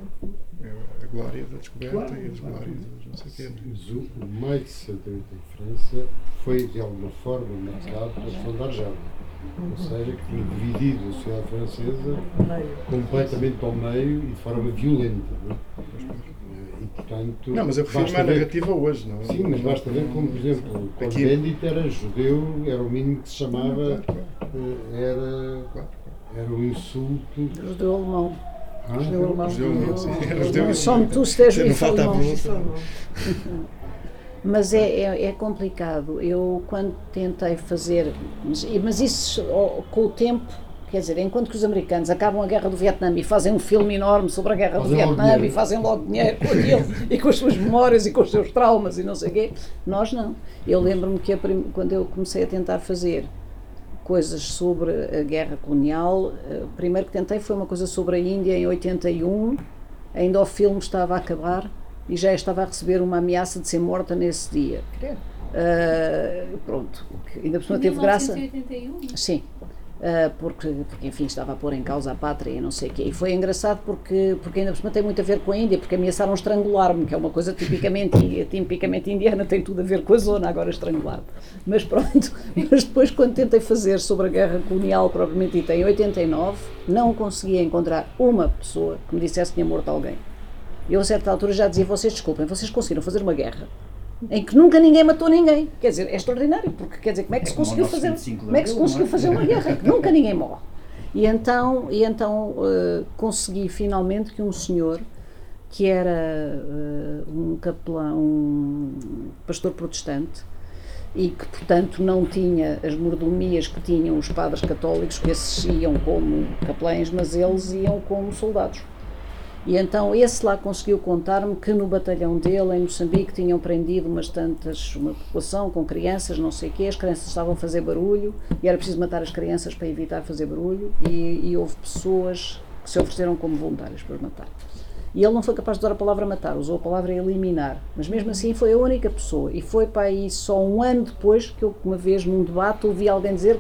é a glória da descoberta Claro, e as claro. glórias dos não sei o quê. o, de 68 em França foi de alguma forma marcado pela da Argélia. Ou seja, que tinha dividido a sociedade francesa completamente ao meio e de forma violenta. Não é? E, portanto, Não, mas eu refiro-me à narrativa hoje, não é? Sim, mas basta ver como, por exemplo, quando Aqui- Bendit era judeu, era o mínimo que se chamava, Claro, era, era o insulto. Judeu alemão. Ah, Judeu alemão. Judeu alemão, sim. Judeu. Só alemão. tu estejas Não falta a bolsa. Mas é, é, é complicado. Eu, quando tentei fazer. Mas, mas isso, com o tempo, quer dizer, enquanto que os americanos acabam a guerra do Vietnã e fazem um filme enorme sobre a guerra do Fazem logo Vietnã e fazem logo dinheiro com aquilo e com as suas memórias e com os seus traumas e não sei o quê, nós não. Eu lembro-me que prim- quando eu comecei a tentar fazer coisas sobre a guerra colonial, eh, o primeiro que tentei foi uma coisa sobre a Índia em 81, ainda o filme estava a acabar e já estava a receber uma ameaça de ser morta nesse dia. Ah, pronto, ainda por cima teve graça. 1981? Sim, porque, porque enfim estava a pôr em causa a pátria e não sei o quê. E foi engraçado porque, porque ainda por cima tem muito a ver com a Índia, porque ameaçaram estrangular-me, que é uma coisa tipicamente, tipicamente indiana, tem tudo a ver com a zona, agora estrangular Mas pronto, mas depois quando tentei fazer sobre a guerra colonial propriamente dita em 89, não conseguia encontrar uma pessoa que me dissesse que tinha morto alguém. Eu a certa altura já dizia, vocês desculpem, vocês conseguiram fazer uma guerra em que nunca ninguém matou ninguém. Quer dizer, é extraordinário, porque quer dizer, como é que É se o conseguiu fazer, 25 de como é que se conseguiu é? fazer uma guerra em que nunca ninguém morre? E então, e então eh, consegui finalmente que um senhor que era eh, um capelão, um pastor protestante, e que, portanto, não tinha as mordomias que tinham os padres católicos, que esses iam como capelães, mas eles iam como soldados. E então esse lá conseguiu contar-me que no batalhão dele, em Moçambique, tinham prendido umas tantas, uma população com crianças, não sei o quê, as crianças estavam a fazer barulho e era preciso matar as crianças para evitar fazer barulho e, e houve pessoas que se ofereceram como voluntários para matar. E ele não foi capaz de usar a palavra matar, usou a palavra eliminar. Mas mesmo assim foi a única pessoa. E foi para aí só um ano depois que eu, uma vez num debate, ouvi alguém dizer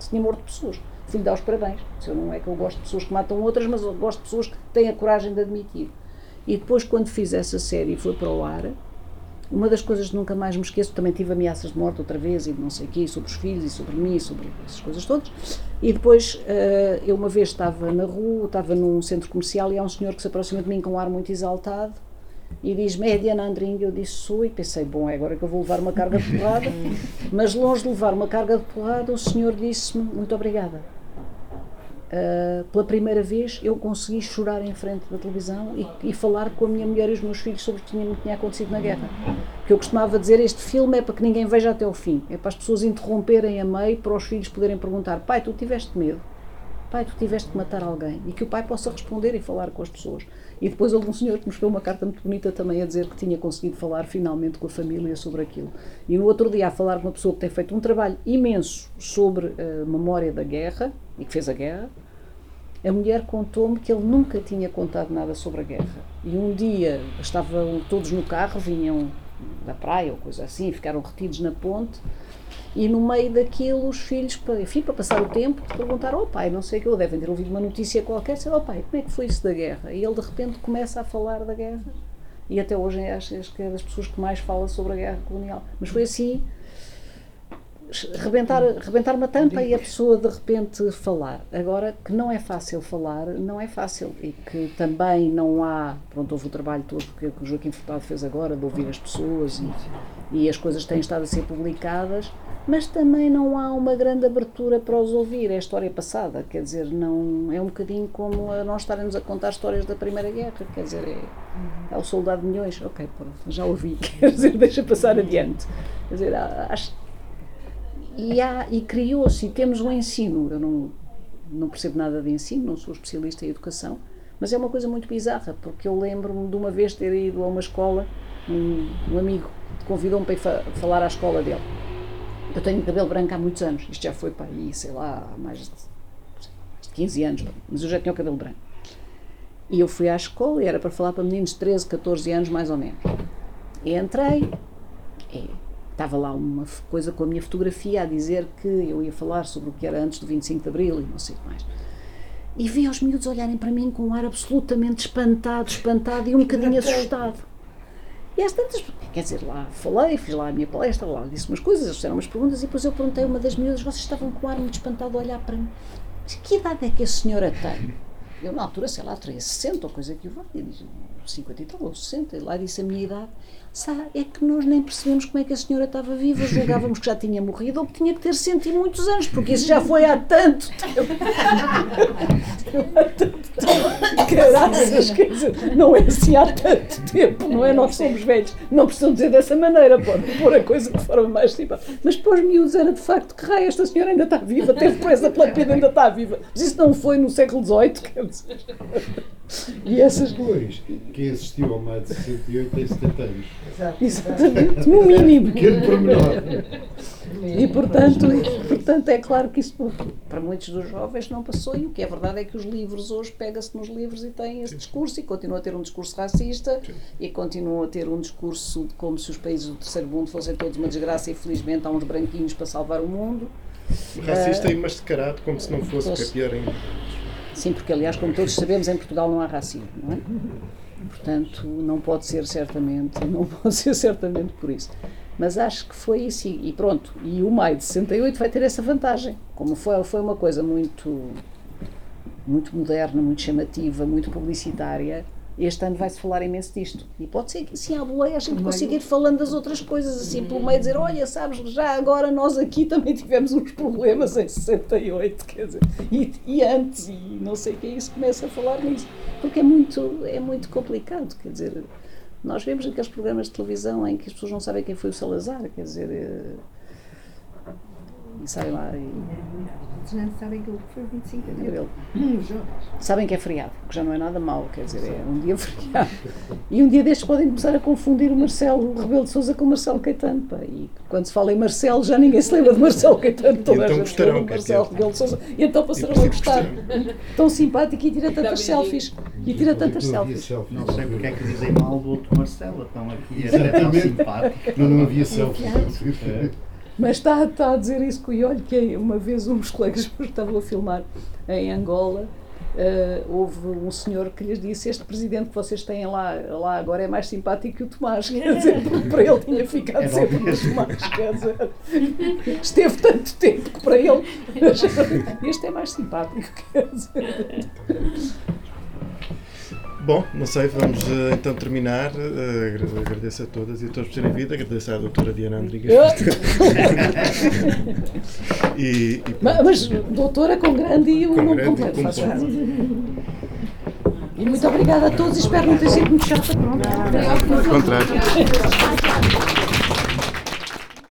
que tinha morto pessoas. Fui lhe dar os parabéns. Se eu não é que eu gosto de pessoas que matam outras, mas eu gosto de pessoas que têm a coragem de admitir. E depois, quando fiz essa série e foi para o ar, uma das coisas que nunca mais me esqueço, também tive ameaças de morte outra vez, e não sei o quê, sobre os filhos, e sobre mim, e sobre essas coisas todas. E depois, eh, eu uma vez estava na rua, estava num centro comercial, e há um senhor que se aproxima de mim com um ar muito exaltado, e diz-me, é Diana Andrinho, eu disse, sou, e pensei, bom, é agora que eu vou levar uma carga de porrada, mas longe de levar uma carga de porrada, o senhor disse-me, muito obrigada. Uh, pela primeira vez eu consegui chorar em frente da televisão e, e falar com a minha mulher e os meus filhos sobre o que tinha, tinha acontecido na guerra. Que eu costumava dizer: este filme é para que ninguém veja até o fim, é para as pessoas interromperem a meio, para os filhos poderem perguntar: pai, tu tiveste medo? Pai, tu tiveste que matar alguém? E que o pai possa responder e falar com as pessoas. E depois houve um senhor que me escreveu uma carta muito bonita também a dizer que tinha conseguido falar finalmente com a família sobre aquilo. E no outro dia, a falar com uma pessoa que tem feito um trabalho imenso sobre a memória da guerra e que fez a guerra, a mulher contou-me que ele nunca tinha contado nada sobre a guerra. E um dia estavam todos no carro, vinham da praia ou coisa assim, ficaram retidos na ponte. E no meio daquilo, os filhos, enfim, para passar o tempo, perguntaram ao pai, não sei o que, ou devem ter ouvido uma notícia qualquer, disseram, oh pai, como é que foi isso da guerra? E ele de repente começa a falar da guerra. E até hoje acho acho que é das pessoas que mais fala sobre a guerra colonial. Mas foi assim, rebentar, rebentar uma tampa e a pessoa de repente falar. Agora, que não é fácil falar, não é fácil. E que também não há. Pronto, houve o trabalho todo que, que o Joaquim Furtado fez agora, de ouvir as pessoas e, e as coisas têm estado a ser publicadas, mas também não há uma grande abertura para os ouvir. É a história passada, quer dizer, não é um bocadinho como a nós estarem-nos a contar histórias da Primeira Guerra, quer dizer, é, é o soldado de milhões. Ok, pronto, já ouvi, quer dizer, deixa passar adiante. Quer dizer, acho e, há, e criou-se, e temos um ensino, eu não, não percebo nada de ensino, não sou especialista em educação, mas é uma coisa muito bizarra, porque eu lembro-me de uma vez ter ido a uma escola, um, um amigo convidou-me para ir fa falar à escola dele. Eu tenho cabelo branco há muitos anos, isto já foi para aí, sei lá, há mais de, de 15 anos, mas eu já tinha o cabelo branco. E eu fui à escola e era para falar para meninos de 13, 14 anos, mais ou menos. E entrei, e estava lá uma coisa com a minha fotografia a dizer que eu ia falar sobre o que era antes do 25 de Abril e não sei o que mais. E vi os miúdos olharem para mim com um ar absolutamente espantado, espantado e um bocadinho assustado. E às tantas, quer dizer, lá falei, fiz lá a minha palestra, lá disse umas coisas, eles fizeram umas perguntas e depois eu perguntei a uma das miúdas, vocês estavam com um ar muito espantado a olhar para mim. Mas que idade é que a senhora tem? Eu, na altura, sei lá, teria 60 ou coisa que eu vá, 50 e tal, ou 60, e lá disse a minha idade. É que nós nem percebemos como é que a senhora estava viva, julgávamos que já tinha morrido ou que tinha que ter e muitos anos, porque isso já foi há tanto tempo. há tanto tempo. Caraças, quer dizer, não é assim há tanto tempo, não é? Nós somos velhos, não precisam dizer dessa maneira, pode pôr a coisa de forma mais simples. Mas para os miúdos era de facto que raio, esta senhora ainda está viva, teve presa pela pena, ainda está viva. Mas isso não foi no século XVIII, quer dizer. E essas coisas que existiu há mais de 68 e 70 anos. Exatamente, no mínimo. Pequeno pormenor. E portanto, e, portanto, é claro que isso para muitos dos jovens não passou, e o que é verdade é que os livros hoje pega-se nos livros e tem esse discurso, e continua a ter um discurso racista, e continua a ter um discurso de como se os países do terceiro mundo fossem todos uma desgraça, e felizmente há uns branquinhos para salvar o mundo. Racista uh, e mascarado, como se não fosse, fosse. que é pior ainda. Sim, porque aliás, como todos sabemos, em Portugal não há racismo, não é? Portanto, não pode ser certamente, não pode ser certamente por isso. Mas acho que foi isso e pronto. E o maio de 68 vai ter essa vantagem. Como foi, foi uma coisa muito muito moderna, muito chamativa, muito publicitária, este ano vai-se falar imenso disto. E pode ser que assim, à boleia, a gente consiga ir falando das outras coisas, assim, pelo meio, dizer: olha, sabes, já agora nós aqui também tivemos uns problemas em 68, quer dizer, e, e antes, e não sei o que, isso começa a falar nisso. Porque é muito, é muito complicado, quer dizer, nós vemos aqueles programas de televisão em que as pessoas não sabem quem foi o Salazar, quer dizer. Eh, e saem lá e. Não sabem que foi 25 de abril. Sabem que é feriado, que já não é nada mau, quer dizer, é um dia feriado. E um dia destes podem começar a confundir o Marcelo Rebelo de Souza com o Marcelo Caetano. Pá. E quando se fala em Marcelo, já ninguém se lembra de Marcelo Caetano. Toda então gostarão, Marcelo Rebelo de Souza. E então passarão a gostar. Tão simpático e tira tantas selfies. E tira tantas selfies. Não sei porque é que dizem mal do outro Marcelo. Estão aqui, é tão simpático. Não, não havia selfies. Mas está, está a dizer isso que olho que uma vez uns colegas estavam a filmar em Angola. Uh, houve um senhor que lhes disse: Este presidente que vocês têm lá, lá agora é mais simpático que o Tomás. Quer dizer, para ele tinha ficado é sempre o Tomás. Quer dizer, esteve tanto tempo que para ele este é mais simpático. Quer dizer. Bom, não sei, vamos uh, então terminar. Uh, agradeço a todas e a todos por terem vindo. Agradeço à doutora Diana Andrigues. e, e mas, mas, doutora com grande e o nome completo. Faz e muito obrigada a todos e espero não ter sido muito chata. Pronto. Ao contrário.